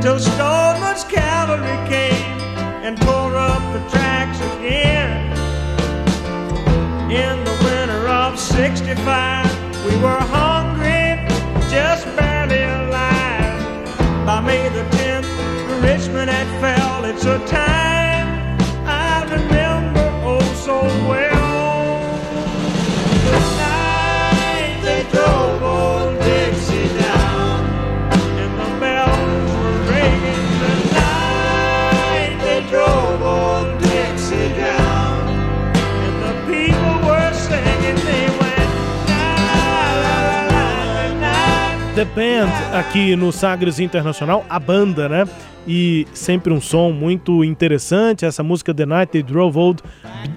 A: Till Stoneman's cavalry came and tore up the tracks again. In the winter of 65, we were hungry, just barely alive. By May the 10th, Richmond had fell. It's a time The Band aqui no Sagres Internacional, a banda, né? E sempre um som muito interessante. Essa música The Night They Drove Old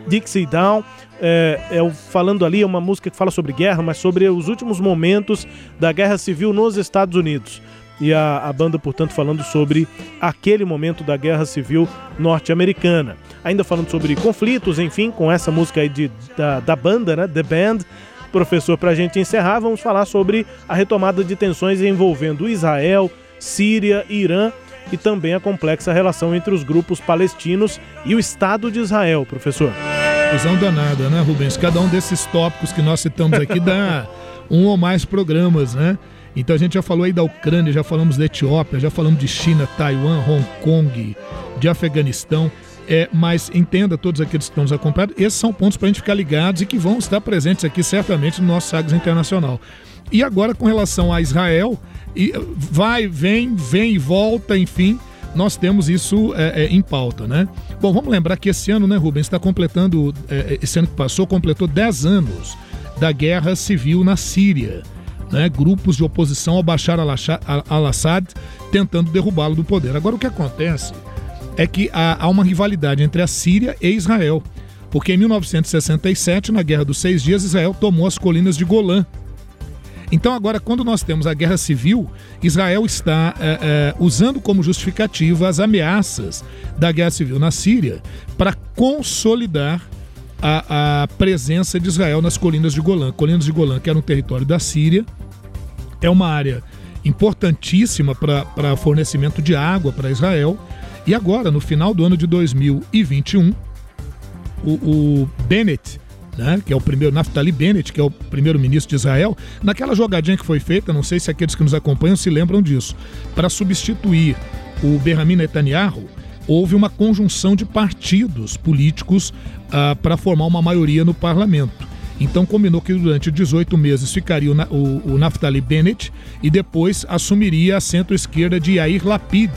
A: Dixie Down. É, é, falando ali, é uma música que fala sobre guerra, mas sobre os últimos momentos da guerra civil nos Estados Unidos. E a, a banda, portanto, falando sobre aquele momento da guerra civil norte-americana. Ainda falando sobre conflitos, enfim, com essa música aí de, da, da banda, né? The Band Professor, para a gente encerrar, vamos falar sobre a retomada de tensões envolvendo Israel, Síria, Irã e também a complexa relação entre os grupos palestinos e o Estado de Israel, professor.
C: Fusão danada, né, Rubens? Cada um desses tópicos que nós citamos aqui dá [LAUGHS] um ou mais programas, né? Então a gente já falou aí da Ucrânia, já falamos da Etiópia, já falamos de China, Taiwan, Hong Kong, de Afeganistão. É, mas entenda todos aqueles que estão nos acompanhando, esses são pontos para a gente ficar ligados e que vão estar presentes aqui certamente no nosso Sagres Internacional. E agora com relação a Israel, e vai, vem, vem e volta, enfim, nós temos isso é, é, em pauta, né? Bom, vamos lembrar que esse ano, né, Rubens, está completando, é, esse ano que passou, completou 10 anos da guerra civil na Síria. né, grupos de oposição ao Bashar al-Assad tentando derrubá-lo do poder. Agora, o que acontece é que há, há uma rivalidade entre a Síria e Israel. Porque em 1967, na Guerra dos Seis Dias, Israel tomou as colinas de Golã. Então, agora, quando nós temos a guerra civil, Israel está é, é, usando como justificativa as ameaças da guerra civil na Síria para consolidar a, a, presença de Israel nas colinas de Golã. Colinas de Golã, que era um território da Síria, é uma área importantíssima para fornecimento de água para Israel. E agora, no final do ano de 2021, o, o Bennett, né, que é o primeiro, Naftali Bennett, que é o primeiro-ministro de Israel, naquela jogadinha que foi feita, não sei se aqueles que nos acompanham se lembram disso, para substituir o Benjamin Netanyahu, houve uma conjunção de partidos políticos uh, para formar uma maioria no parlamento. Então combinou que durante 18 meses ficaria o, o, o Naftali Bennett e depois assumiria a centro-esquerda de Yair Lapid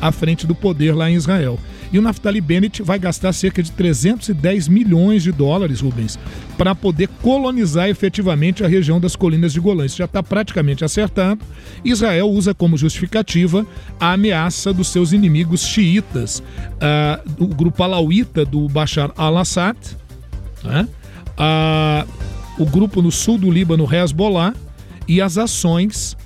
C: à frente do poder lá em Israel. E o Naftali Bennett vai gastar cerca de 310 milhões de dólares, Rubens, para poder colonizar efetivamente a região das colinas de Golã. Isso já está praticamente acertado. Israel usa como justificativa a ameaça dos seus inimigos xiitas, uh, do grupo alauíta do Bashar al-Assad, uh, o grupo no sul do Líbano, Hezbollah, e as ações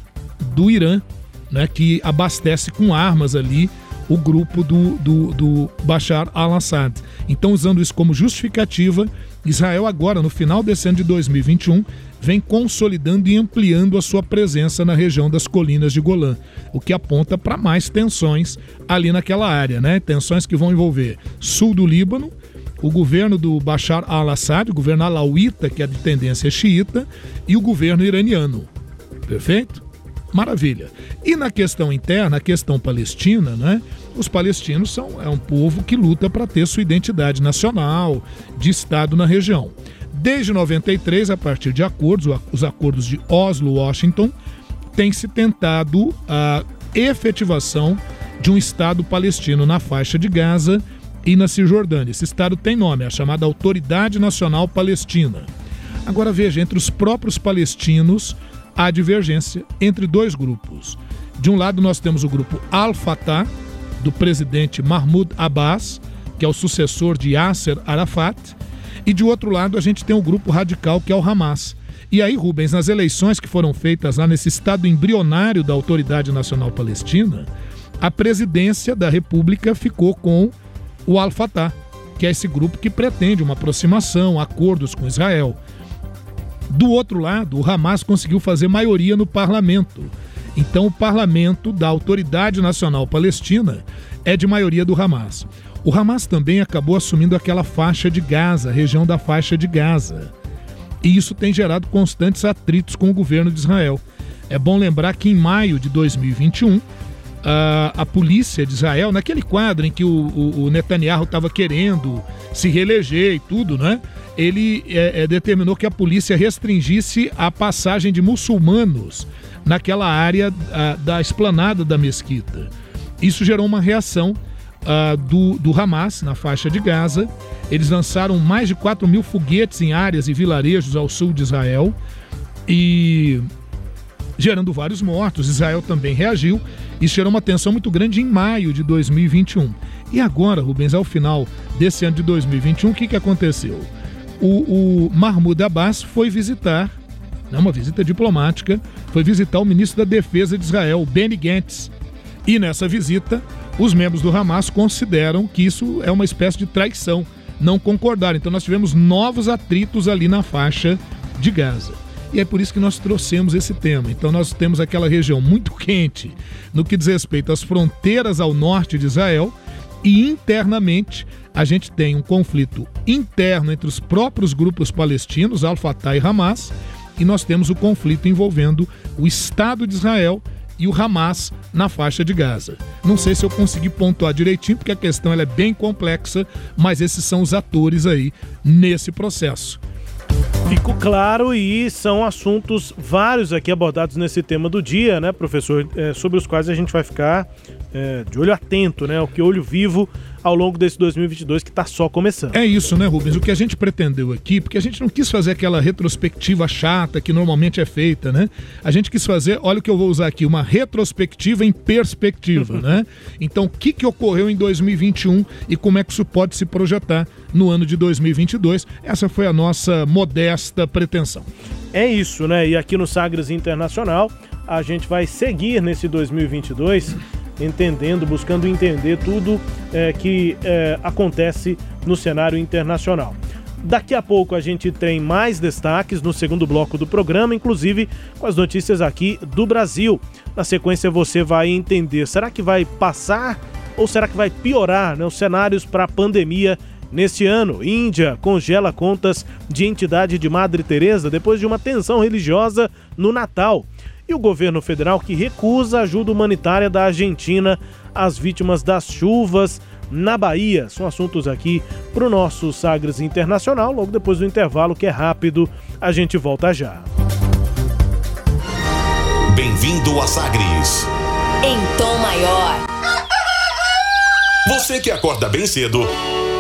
C: do Irã, né, que abastece com armas ali o grupo do, do, do Bashar al-Assad. Então, usando isso como justificativa, Israel agora, no final desse ano de 2021, vem consolidando e ampliando a sua presença na região das colinas de Golã, o que aponta para mais tensões ali naquela área, né? Tensões que vão envolver sul do Líbano, o governo do Bashar al-Assad, o governo alauíta, que é de tendência xiita, e o governo iraniano. Perfeito? Maravilha. E na questão interna, a questão palestina, né? Os palestinos são é um povo que luta para ter sua identidade nacional, de Estado na região. Desde 93, a partir de acordos, os acordos de Oslo-Washington, tem se tentado a efetivação de um Estado palestino na faixa de Gaza e na Cisjordânia. Esse Estado tem nome, é a chamada Autoridade Nacional Palestina. Agora veja, entre os próprios palestinos, há divergência entre dois grupos. De um lado, nós temos o grupo Al-Fatah, do presidente Mahmoud Abbas, que é o sucessor de Yasser Arafat, e de outro lado, a gente tem o grupo radical, que é o Hamas. E aí, Rubens, nas eleições que foram feitas lá nesse estado embrionário da Autoridade Nacional Palestina, a presidência da República ficou com o Al-Fatah, que é esse grupo que pretende uma aproximação, acordos com Israel. Do outro lado, o Hamas conseguiu fazer maioria no parlamento. Então, o parlamento da Autoridade Nacional Palestina é de maioria do Hamas. O Hamas também acabou assumindo aquela faixa de Gaza, região da faixa de Gaza. E isso tem gerado constantes atritos com o governo de Israel. É bom lembrar que em maio de 2021, a, a polícia de Israel, naquele quadro em que o, o, o Netanyahu estava querendo se reeleger e tudo, né? Ele é, é, determinou que a polícia restringisse a passagem de muçulmanos naquela área a, da esplanada da mesquita. Isso gerou uma reação do, do Hamas na faixa de Gaza. Eles lançaram mais de 4 mil foguetes em áreas e vilarejos ao sul de Israel e gerando vários mortos. Israel também reagiu isso gerou uma tensão muito grande em maio de 2021. E agora, Rubens, ao final desse ano de 2021, o que, que aconteceu? O, o Mahmoud Abbas foi visitar, né, uma visita diplomática, foi visitar o ministro da Defesa de Israel, Benny Gantz. E nessa visita, os membros do Hamas consideram que isso é uma espécie de traição, não concordaram. Então nós tivemos novos atritos ali na faixa de Gaza. E é por isso que nós trouxemos esse tema. Então, nós temos aquela região muito quente no que diz respeito às fronteiras ao norte de Israel, e internamente a gente tem um conflito interno entre os próprios grupos palestinos, Al-Fatah e Hamas, e nós temos o conflito envolvendo o Estado de Israel e o Hamas na faixa de Gaza. Não sei se eu consegui pontuar direitinho, porque a questão é bem complexa, mas esses são os atores aí nesse processo.
A: Ficou claro e são assuntos vários aqui abordados nesse tema do dia, né, professor? É, sobre os quais a gente vai ficar é, de olho atento, né? O que olho vivo ao longo desse 2022 que está só começando.
C: É isso, né, Rubens? O que a gente pretendeu aqui, porque a gente não quis fazer aquela retrospectiva chata que normalmente é feita, né? A gente quis fazer, olha o que eu vou usar aqui, uma retrospectiva em perspectiva, [LAUGHS] né? Então, o que, que ocorreu em 2021 e como é que isso pode se projetar no ano de 2022? Essa foi a nossa modesta pretensão.
A: É isso, né? E aqui no Sagres Internacional, a gente vai seguir nesse 2022 entendendo, buscando entender tudo é, que é, acontece no cenário internacional. Daqui a pouco a gente tem mais destaques no segundo bloco do programa, inclusive com as notícias aqui do Brasil. Na sequência você vai entender, será que vai passar ou será que vai piorar né, os cenários para a pandemia neste ano? Índia congela contas de entidade de Madre Teresa depois de uma tensão religiosa no Natal e o governo federal que recusa ajuda humanitária da Argentina às vítimas das chuvas na Bahia. São assuntos aqui para o nosso Sagres Internacional. Logo depois do intervalo, que é rápido, a gente volta já.
D: Bem-vindo a Sagres.
B: Em tom maior.
D: Você que acorda bem cedo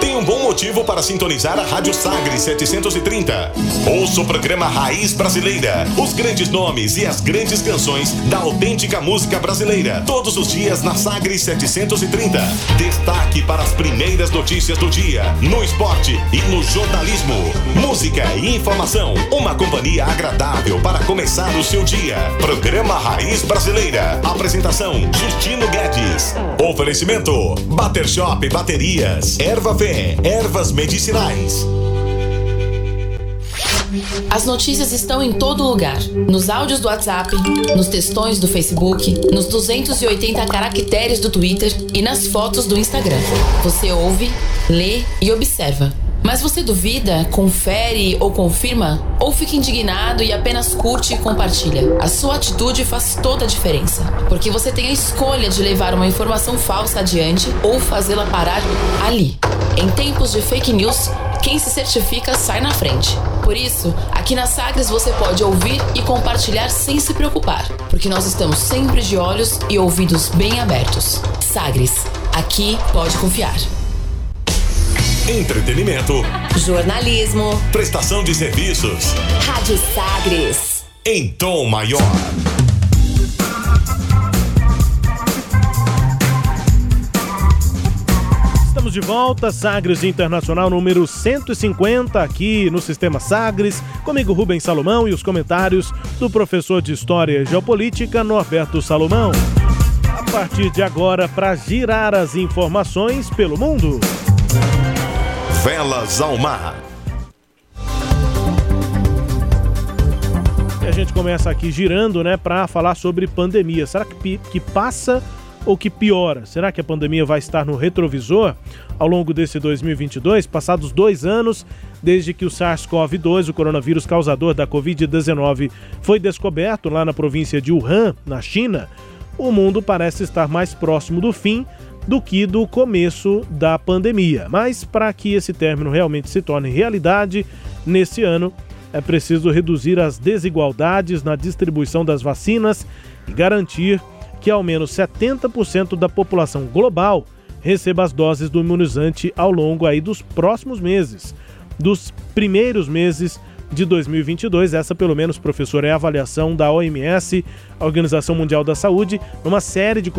D: tem um bom motivo para sintonizar a Rádio Sagre 730. Ouça o programa Raiz Brasileira, os grandes nomes e as grandes canções da autêntica música brasileira, todos os dias na Sagre 730. Destaque para as primeiras notícias do dia, no esporte e no jornalismo. Música e informação, uma companhia agradável para começar o seu dia. Programa Raiz Brasileira. Apresentação: Justino Guedes. Oferecimento: Bater Shop Baterias, Erva Verde ervas medicinais.
B: As notícias estão em todo lugar. Nos áudios do WhatsApp, nos textões do Facebook, nos 280 caracteres do Twitter e nas fotos do Instagram. Você ouve, lê e observa. Mas você duvida, confere ou confirma? Ou fica indignado e apenas curte e compartilha? A sua atitude faz toda a diferença. Porque você tem a escolha de levar uma informação falsa adiante ou fazê-la parar ali. Em tempos de fake news, quem se certifica sai na frente. Por isso, aqui na Sagres você pode ouvir e compartilhar sem se preocupar, porque nós estamos sempre de olhos e ouvidos bem abertos. Sagres, aqui pode confiar.
D: Entretenimento.
B: Jornalismo.
D: Prestação de serviços.
B: Rádio Sagres.
D: Em tom maior.
A: Estamos de volta, Sagres Internacional número 150 aqui no Sistema Sagres, comigo Rubens Salomão e os comentários do professor de História e Geopolítica Norberto Salomão. A partir de agora, para girar as informações pelo mundo.
D: Velas ao mar.
A: E a gente começa aqui girando, né, para falar sobre pandemia. Será que, que passa ou que piora? Será que a pandemia vai estar no retrovisor ao longo desse 2022, passados dois anos desde que o SARS-CoV-2, o coronavírus causador da Covid-19, foi descoberto lá na província de Wuhan, na China? O mundo parece estar mais próximo do fim do que do começo da pandemia. Mas para que esse término realmente se torne realidade nesse ano, é preciso reduzir as desigualdades na distribuição das vacinas e garantir que ao menos 70% da população global receba as doses do imunizante ao longo aí dos próximos meses, dos primeiros meses de 2022. Essa, pelo menos, professor, é a avaliação da OMS, a Organização Mundial da Saúde, numa série de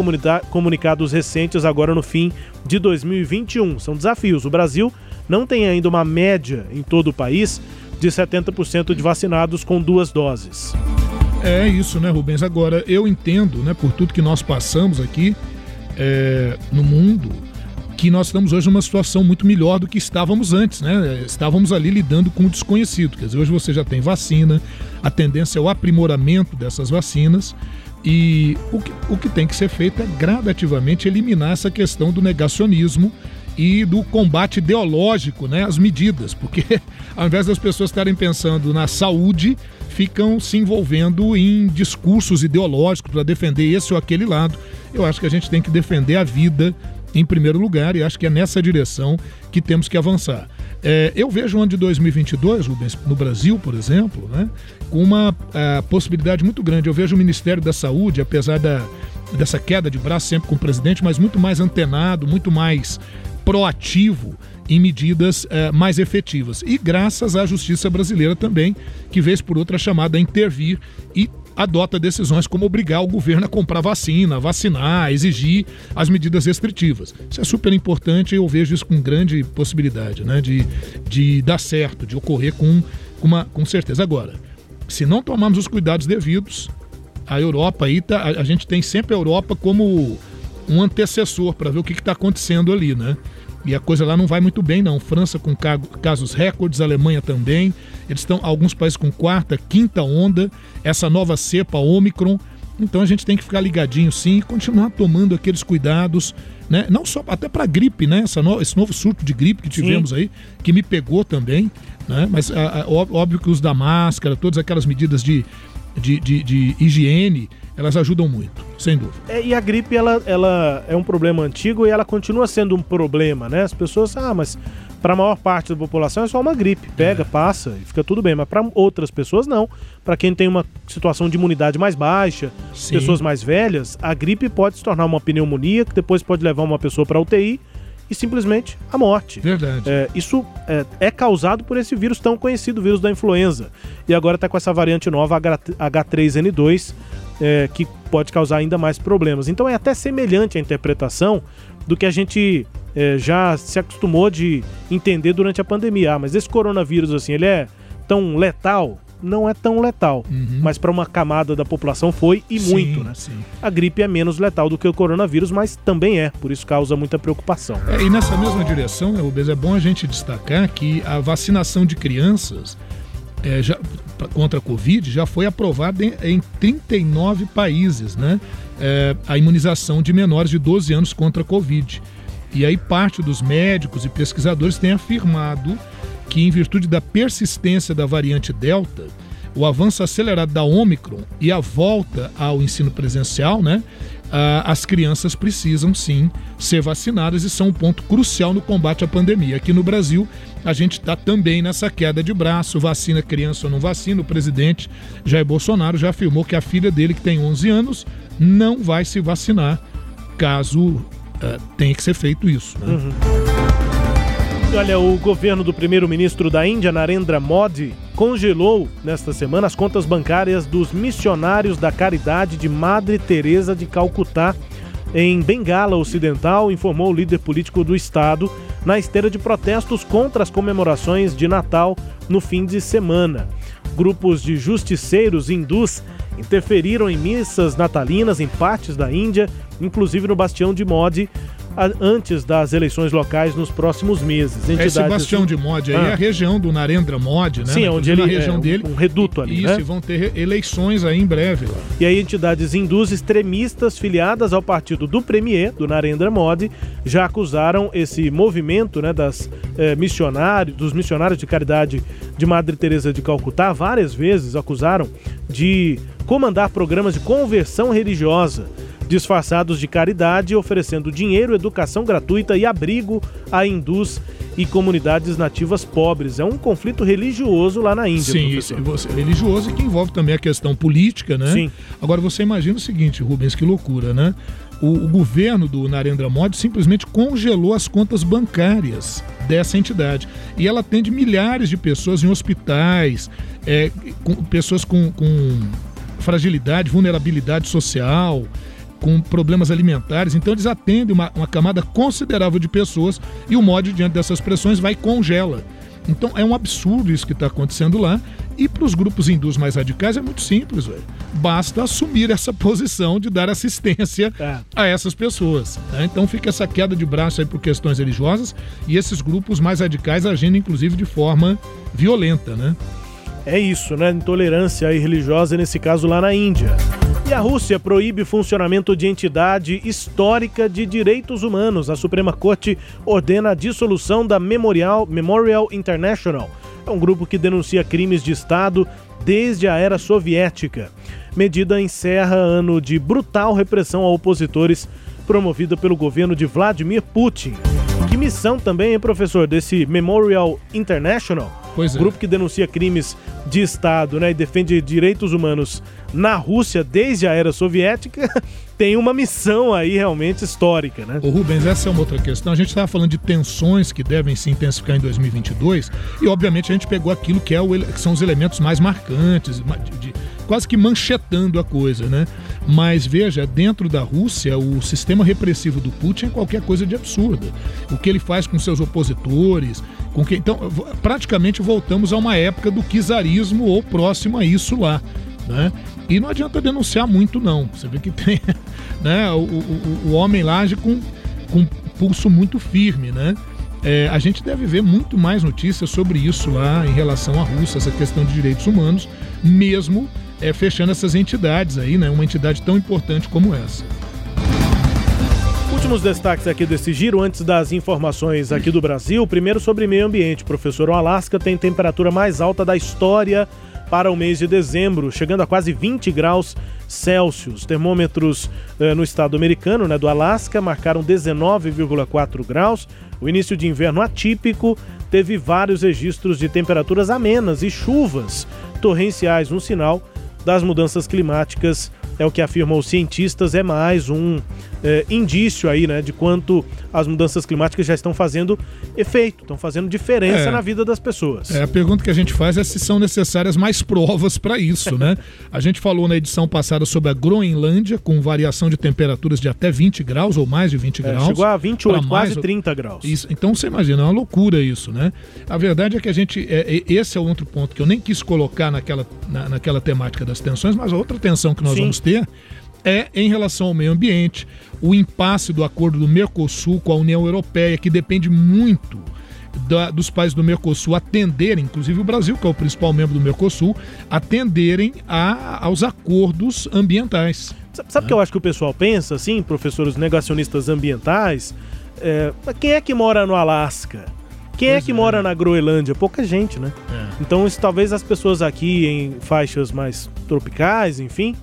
A: comunicados recentes agora no fim de 2021. São desafios. O Brasil não tem ainda uma média em todo o país de 70% de vacinados com duas doses.
C: É isso, né, Rubens? Agora, eu entendo, né, por tudo que nós passamos aqui é, no mundo, que nós estamos hoje numa situação muito melhor do que estávamos antes, né? Estávamos ali lidando com o desconhecido. Quer dizer, hoje você já tem vacina, a tendência é o aprimoramento dessas vacinas. E o que, o que tem que ser feito é gradativamente eliminar essa questão do negacionismo e do combate ideológico, né, as medidas, porque [LAUGHS] ao invés das pessoas estarem pensando na saúde, ficam se envolvendo em discursos ideológicos para defender esse ou aquele lado. Eu acho que a gente tem que defender a vida em primeiro lugar e acho que é nessa direção que temos que avançar. É, eu vejo o ano de 2022, Rubens, no Brasil, por exemplo, né, com uma possibilidade muito grande. Eu vejo o Ministério da Saúde, apesar da, dessa queda de braço sempre com o presidente, mas muito mais antenado, muito mais proativo em medidas eh, mais efetivas. E graças à justiça brasileira também, que vez por outra é chamada a intervir e adota decisões como obrigar o governo a comprar vacina, vacinar, exigir as medidas restritivas. Isso é super importante e eu vejo isso com grande possibilidade né, de, de dar certo, de ocorrer com, com, uma, com certeza. Agora, se não tomarmos os cuidados devidos, a Europa aí, tá, a, a gente tem sempre a Europa como um antecessor para ver o que está acontecendo ali, né? E a coisa lá não vai muito bem, não. França com casos recordes, Alemanha também. Eles estão, alguns países com quarta, quinta onda, essa nova cepa Omicron. Então a gente tem que ficar ligadinho sim e continuar tomando aqueles cuidados, né? Não só até para gripe, né? Essa no, esse novo surto de gripe que tivemos sim. aí, que me pegou também, né? Mas a, a, óbvio que os da máscara, todas aquelas medidas de, de, de, de higiene, elas ajudam muito, sem dúvida.
A: É, e a gripe, ela, ela é um problema antigo e ela continua sendo um problema, né? As pessoas, ah, mas para a maior parte da população é só uma gripe, pega, é. passa e fica tudo bem, mas para outras pessoas não. Para quem tem uma situação de imunidade mais baixa, Sim. pessoas mais velhas, a gripe pode se tornar uma pneumonia que depois pode levar uma pessoa para UTI e simplesmente a morte.
C: Verdade.
A: É, isso é, é, causado por esse vírus tão conhecido, o vírus da influenza. E agora está com essa variante nova H3N2, é, que pode causar ainda mais problemas. Então é até semelhante a interpretação do que a gente é, já se acostumou de entender durante a pandemia. Ah, mas esse coronavírus, assim, ele é tão letal? Não é tão letal, uhum. mas para uma camada da população foi e sim, muito, né? Sim. A gripe é menos letal do que o coronavírus, mas também é, por isso causa muita preocupação.
C: É, e nessa mesma direção, Rubens, é bom a gente destacar que a vacinação de crianças é, já, contra a Covid já foi aprovada em, em 39 países, né? É, a imunização de menores de 12 anos contra a Covid. E aí parte dos médicos e pesquisadores têm afirmado que, em virtude da persistência da variante Delta, o avanço acelerado da Omicron e a volta ao ensino presencial, né? As crianças precisam sim ser vacinadas e são um ponto crucial no combate à pandemia. Aqui no Brasil, a gente está também nessa queda de braço, vacina criança ou não vacina. O presidente Jair Bolsonaro já afirmou que a filha dele, que tem 11 anos, não vai se vacinar caso uh, tenha que ser feito isso. Né? Uhum.
A: Olha, o governo do primeiro-ministro da Índia, Narendra Modi, congelou nesta semana as contas bancárias dos missionários da caridade de Madre Teresa de Calcutá em Bengala Ocidental, informou o líder político do estado na esteira de protestos contra as comemorações de Natal no fim de semana. Grupos de justiceiros hindus interferiram em missas natalinas em partes da Índia, inclusive no bastião de Modi, antes das eleições locais nos próximos meses.
C: Entidades... Esse bastião de Modi aí ah. é a região do Narendra Modi, né?
A: Sim, onde ele região é dele, um reduto ali,
C: Isso,
A: né?
C: e vão ter eleições aí em breve lá.
A: E aí entidades hindus extremistas filiadas ao partido do Premier, do Narendra Modi, já acusaram esse movimento, né, das eh, missionários, dos missionários de caridade de Madre Teresa de Calcutá, várias vezes acusaram de comandar programas de conversão religiosa disfarçados de caridade, oferecendo dinheiro, educação gratuita e abrigo a hindus e comunidades nativas pobres. É um conflito religioso lá na Índia.
C: Sim, professor. religioso e que envolve também a questão política, né? Sim. Agora você imagina o seguinte, Rubens, que loucura, né? O, o governo do Narendra Modi simplesmente congelou as contas bancárias dessa entidade. E ela atende milhares de pessoas em hospitais, é, com, pessoas com, com fragilidade, vulnerabilidade social, com problemas alimentares. Então eles atendem uma, uma camada considerável de pessoas e o mod, diante dessas pressões, vai e congela. Então é um absurdo isso que está acontecendo lá. E para os grupos hindus mais radicais é muito simples, velho. Basta assumir essa posição de dar assistência é. a essas pessoas. Né? Então fica essa queda de braço aí por questões religiosas e esses grupos mais radicais agindo, inclusive, de forma violenta, né?
A: É isso, né? Intolerância religiosa, nesse caso lá na Índia. E a Rússia proíbe funcionamento de entidade histórica de direitos humanos. A Suprema Corte ordena a dissolução da Memorial, Memorial International. É um grupo que denuncia crimes de Estado desde a era soviética. Medida encerra ano de brutal repressão a opositores promovida pelo governo de Vladimir Putin. Que missão também, professor, desse Memorial International?
C: Pois é.
A: grupo que denuncia crimes de Estado né, e defende direitos humanos na Rússia desde a era soviética, [LAUGHS] tem uma missão aí realmente histórica, né?
C: Ô Rubens, essa é uma outra questão. A gente estava falando de tensões que devem se intensificar em 2022 e, obviamente, a gente pegou aquilo que, é o, que são os elementos mais marcantes, de, de, quase que manchetando a coisa, né? Mas veja, dentro da Rússia, o sistema repressivo do Putin é qualquer coisa de absurda. O que ele faz com seus opositores, com que então praticamente voltamos a uma época do czarismo ou próximo a isso lá. Né? E não adianta denunciar muito, não. Você vê que tem. [LAUGHS] Né? O, o, o homem lá age com, com pulso muito firme, né? É, a gente deve ver muito mais notícias sobre isso lá em relação à Rússia, essa questão de direitos humanos, mesmo é, fechando essas entidades aí, né? Uma entidade tão importante como essa.
A: Últimos destaques aqui desse giro, antes das informações aqui do Brasil. Primeiro sobre meio ambiente. Professor, o Alasca tem temperatura mais alta da história para o mês de dezembro, chegando a quase 20 graus Celsius. Termômetros eh, no estado americano, né, do Alasca, marcaram 19,4 graus. O início de inverno atípico teve vários registros de temperaturas amenas e chuvas torrenciais, um sinal das mudanças climáticas é o que afirmam os cientistas, é mais um é, indício aí, né, de quanto as mudanças climáticas já estão fazendo efeito, estão fazendo diferença é, na vida das pessoas.
C: É, a pergunta que a gente faz é se são necessárias mais provas para isso, né? a gente falou na edição passada sobre a Groenlândia, com variação de temperaturas de até 20 graus ou mais de 20 é, graus.
A: Chegou a 28, quase 30 graus.
C: Isso, então você imagina, é uma loucura isso, né? A verdade é que a gente, é, é, esse é outro ponto que eu nem quis colocar naquela, na, naquela temática das tensões, mas a outra tensão que nós Sim. vamos ter é em relação ao meio ambiente, o impasse do acordo do Mercosul com a União Europeia, que depende muito da, dos países do Mercosul atenderem, inclusive o Brasil, que é o principal membro do Mercosul, atenderem a, aos acordos ambientais.
A: Sabe, o que eu acho que o pessoal pensa, assim, professores negacionistas ambientais? É, quem é que mora no Alasca? Quem é pois é que é. mora na Groenlândia? Pouca gente, né? É. Então, isso, talvez as pessoas aqui em faixas mais tropicais, enfim,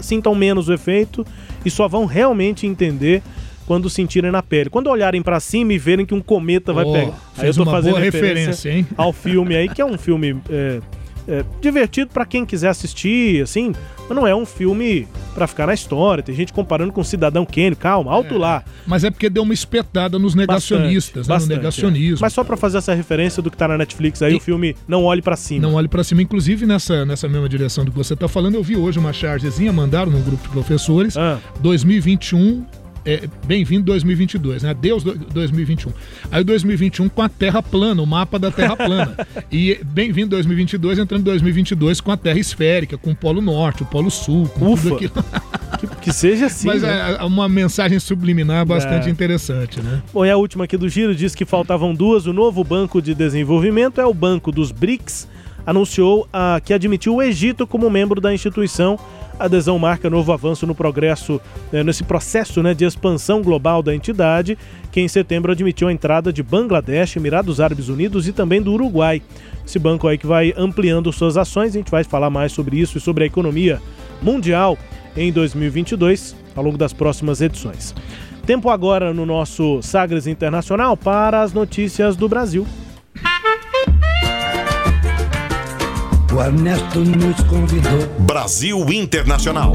A: sintam menos o efeito e só vão realmente entender quando sentirem na pele. Quando olharem para cima e verem que um cometa oh, vai pegar.
C: Aí eu tô fazendo referência, hein?
A: ao filme aí, que é um filme é, é, divertido para quem quiser assistir, assim, mas não é um filme para ficar na história. Tem gente comparando com Cidadão Kane, calma, alto
C: é,
A: lá.
C: Mas é porque deu uma espetada nos negacionistas, bastante, né? bastante, no negacionismo.
A: É. Mas só para fazer essa referência do que tá na Netflix aí, e... o filme Não Olhe para Cima.
C: Não Olhe para Cima. Inclusive, nessa, nessa mesma direção do que você tá falando, eu vi hoje uma chargezinha, mandaram num grupo de professores, ah. 2021 é, bem-vindo 2022, né? Deus 2021. Aí 2021 com a Terra plana, o mapa da Terra plana. [LAUGHS] e bem-vindo 2022 entrando em 2022 com a Terra esférica, com o Polo Norte, o Polo Sul, com
A: Ufa. tudo aquilo. [LAUGHS] que, que, seja assim.
C: Mas
A: né?
C: é uma mensagem subliminar bastante é. interessante, né?
A: Bom, e a última aqui do giro diz que faltavam duas. O novo Banco de Desenvolvimento é o Banco dos BRICS. Anunciou a, que admitiu o Egito como membro da instituição a adesão marca novo avanço no progresso, eh, nesse processo né, de expansão global da entidade, que em setembro admitiu a entrada de Bangladesh, Emirados Árabes Unidos e também do Uruguai. Esse banco aí que vai ampliando suas ações, a gente vai falar mais sobre isso e sobre a economia mundial em 2022 ao longo das próximas edições. Tempo agora no nosso Sagres Internacional para as notícias do Brasil.
D: O Ernesto nos convidou. Brasil Internacional.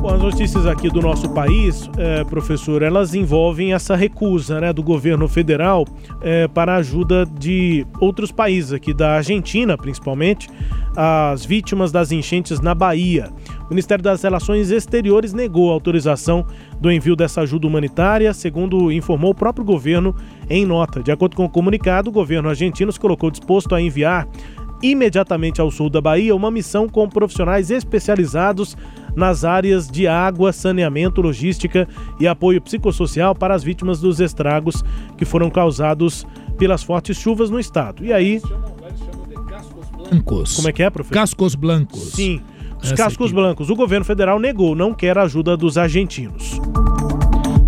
A: Bom, as notícias aqui do nosso país, é, professor, elas envolvem essa recusa né, do governo federal é, para a ajuda de outros países, aqui da Argentina principalmente, as vítimas das enchentes na Bahia. O Ministério das Relações Exteriores negou a autorização do envio dessa ajuda humanitária, segundo informou o próprio governo em nota. De acordo com o comunicado, o governo argentino se colocou disposto a enviar imediatamente ao sul da Bahia uma missão com profissionais especializados nas áreas de água, saneamento, logística e apoio psicossocial para as vítimas dos estragos que foram causados pelas fortes chuvas no estado. E aí.
C: Blancos.
A: Como é que é, professor?
C: Cascos blancos.
A: Sim. Os Essa cascos aqui. blancos. O governo federal negou, não quer a ajuda dos argentinos.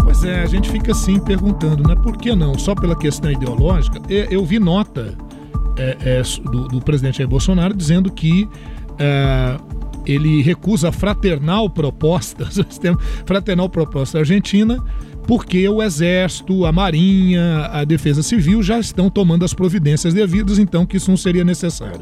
C: Pois é, a gente fica assim perguntando, né? Por que não? Só pela questão ideológica? Eu vi nota é, é, do, do, presidente Jair Bolsonaro dizendo que é, ele recusa a fraternal proposta, [LAUGHS] fraternal proposta argentina porque o Exército, a Marinha, a Defesa Civil já estão tomando as providências devidas, então que isso não seria necessário.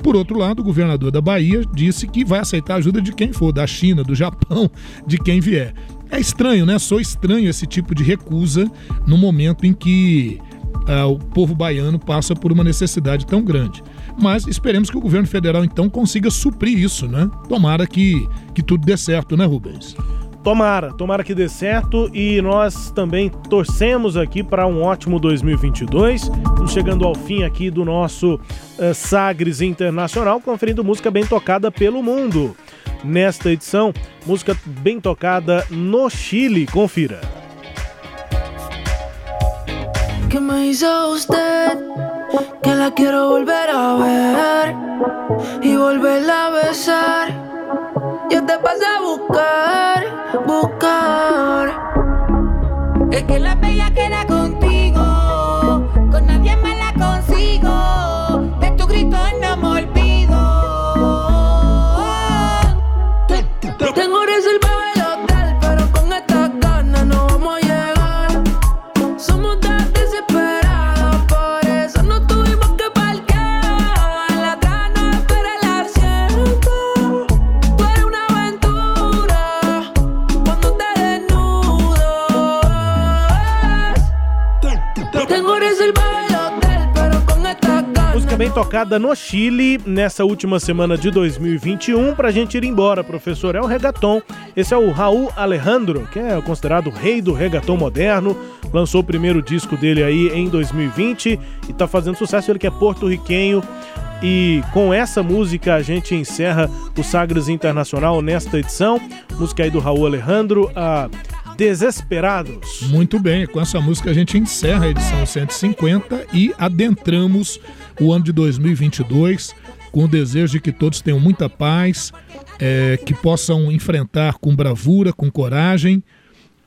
C: Por outro lado, o governador da Bahia disse que vai aceitar a ajuda de quem for, da China, do Japão, de quem vier. É estranho, né? Sou estranho esse tipo de recusa no momento em que uh, o povo baiano passa por uma necessidade tão grande. Mas esperemos que o governo federal então consiga suprir isso, né? Tomara que, que tudo dê certo, né, Rubens?
A: Tomara, tomara que dê certo e nós também torcemos aqui para um ótimo 2022. Estamos chegando ao fim aqui do nosso uh, Sagres Internacional, conferindo música bem tocada pelo mundo. Nesta edição, música bem tocada no Chile. Confira.
H: Que me hizo usted? Que la quiero volver a ver y volverla a besar. Yo te paso a buscar, buscar. Es que la bella queda contigo,
A: tocada no Chile nessa última semana de 2021 pra gente ir embora, professor. É o reggaeton. Esse é o Raul Alejandro, que é considerado o rei do reggaeton moderno. Lançou o primeiro disco dele aí em 2020 e tá fazendo sucesso. Ele que é porto-riquenho. E com essa música a gente encerra o Sagres Internacional nesta edição. Música aí do Raul Alejandro, a Desesperados.
C: Muito bem, com essa música a gente encerra a edição 150 e adentramos o ano de 2022 com o desejo de que todos tenham muita paz, é, que possam enfrentar com bravura, com coragem,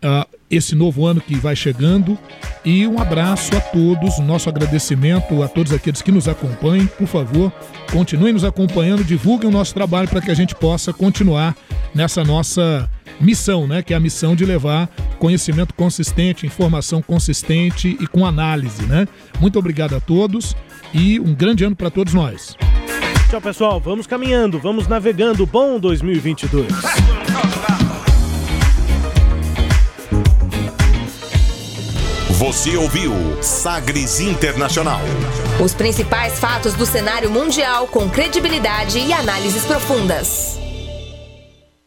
C: ah, esse novo ano que vai chegando. E um abraço a todos, nosso agradecimento a todos aqueles que nos acompanhem. Por favor, continuem nos acompanhando, divulguem o nosso trabalho para que a gente possa continuar nessa nossa missão, né? Que é a missão de levar conhecimento consistente, informação consistente e com análise, né? Muito obrigado a todos e um grande ano para todos nós.
A: Tchau, pessoal. Vamos caminhando, vamos navegando. Bom 2022.
D: Você ouviu Sagres Internacional.
B: Os principais fatos do cenário mundial com credibilidade e análises profundas.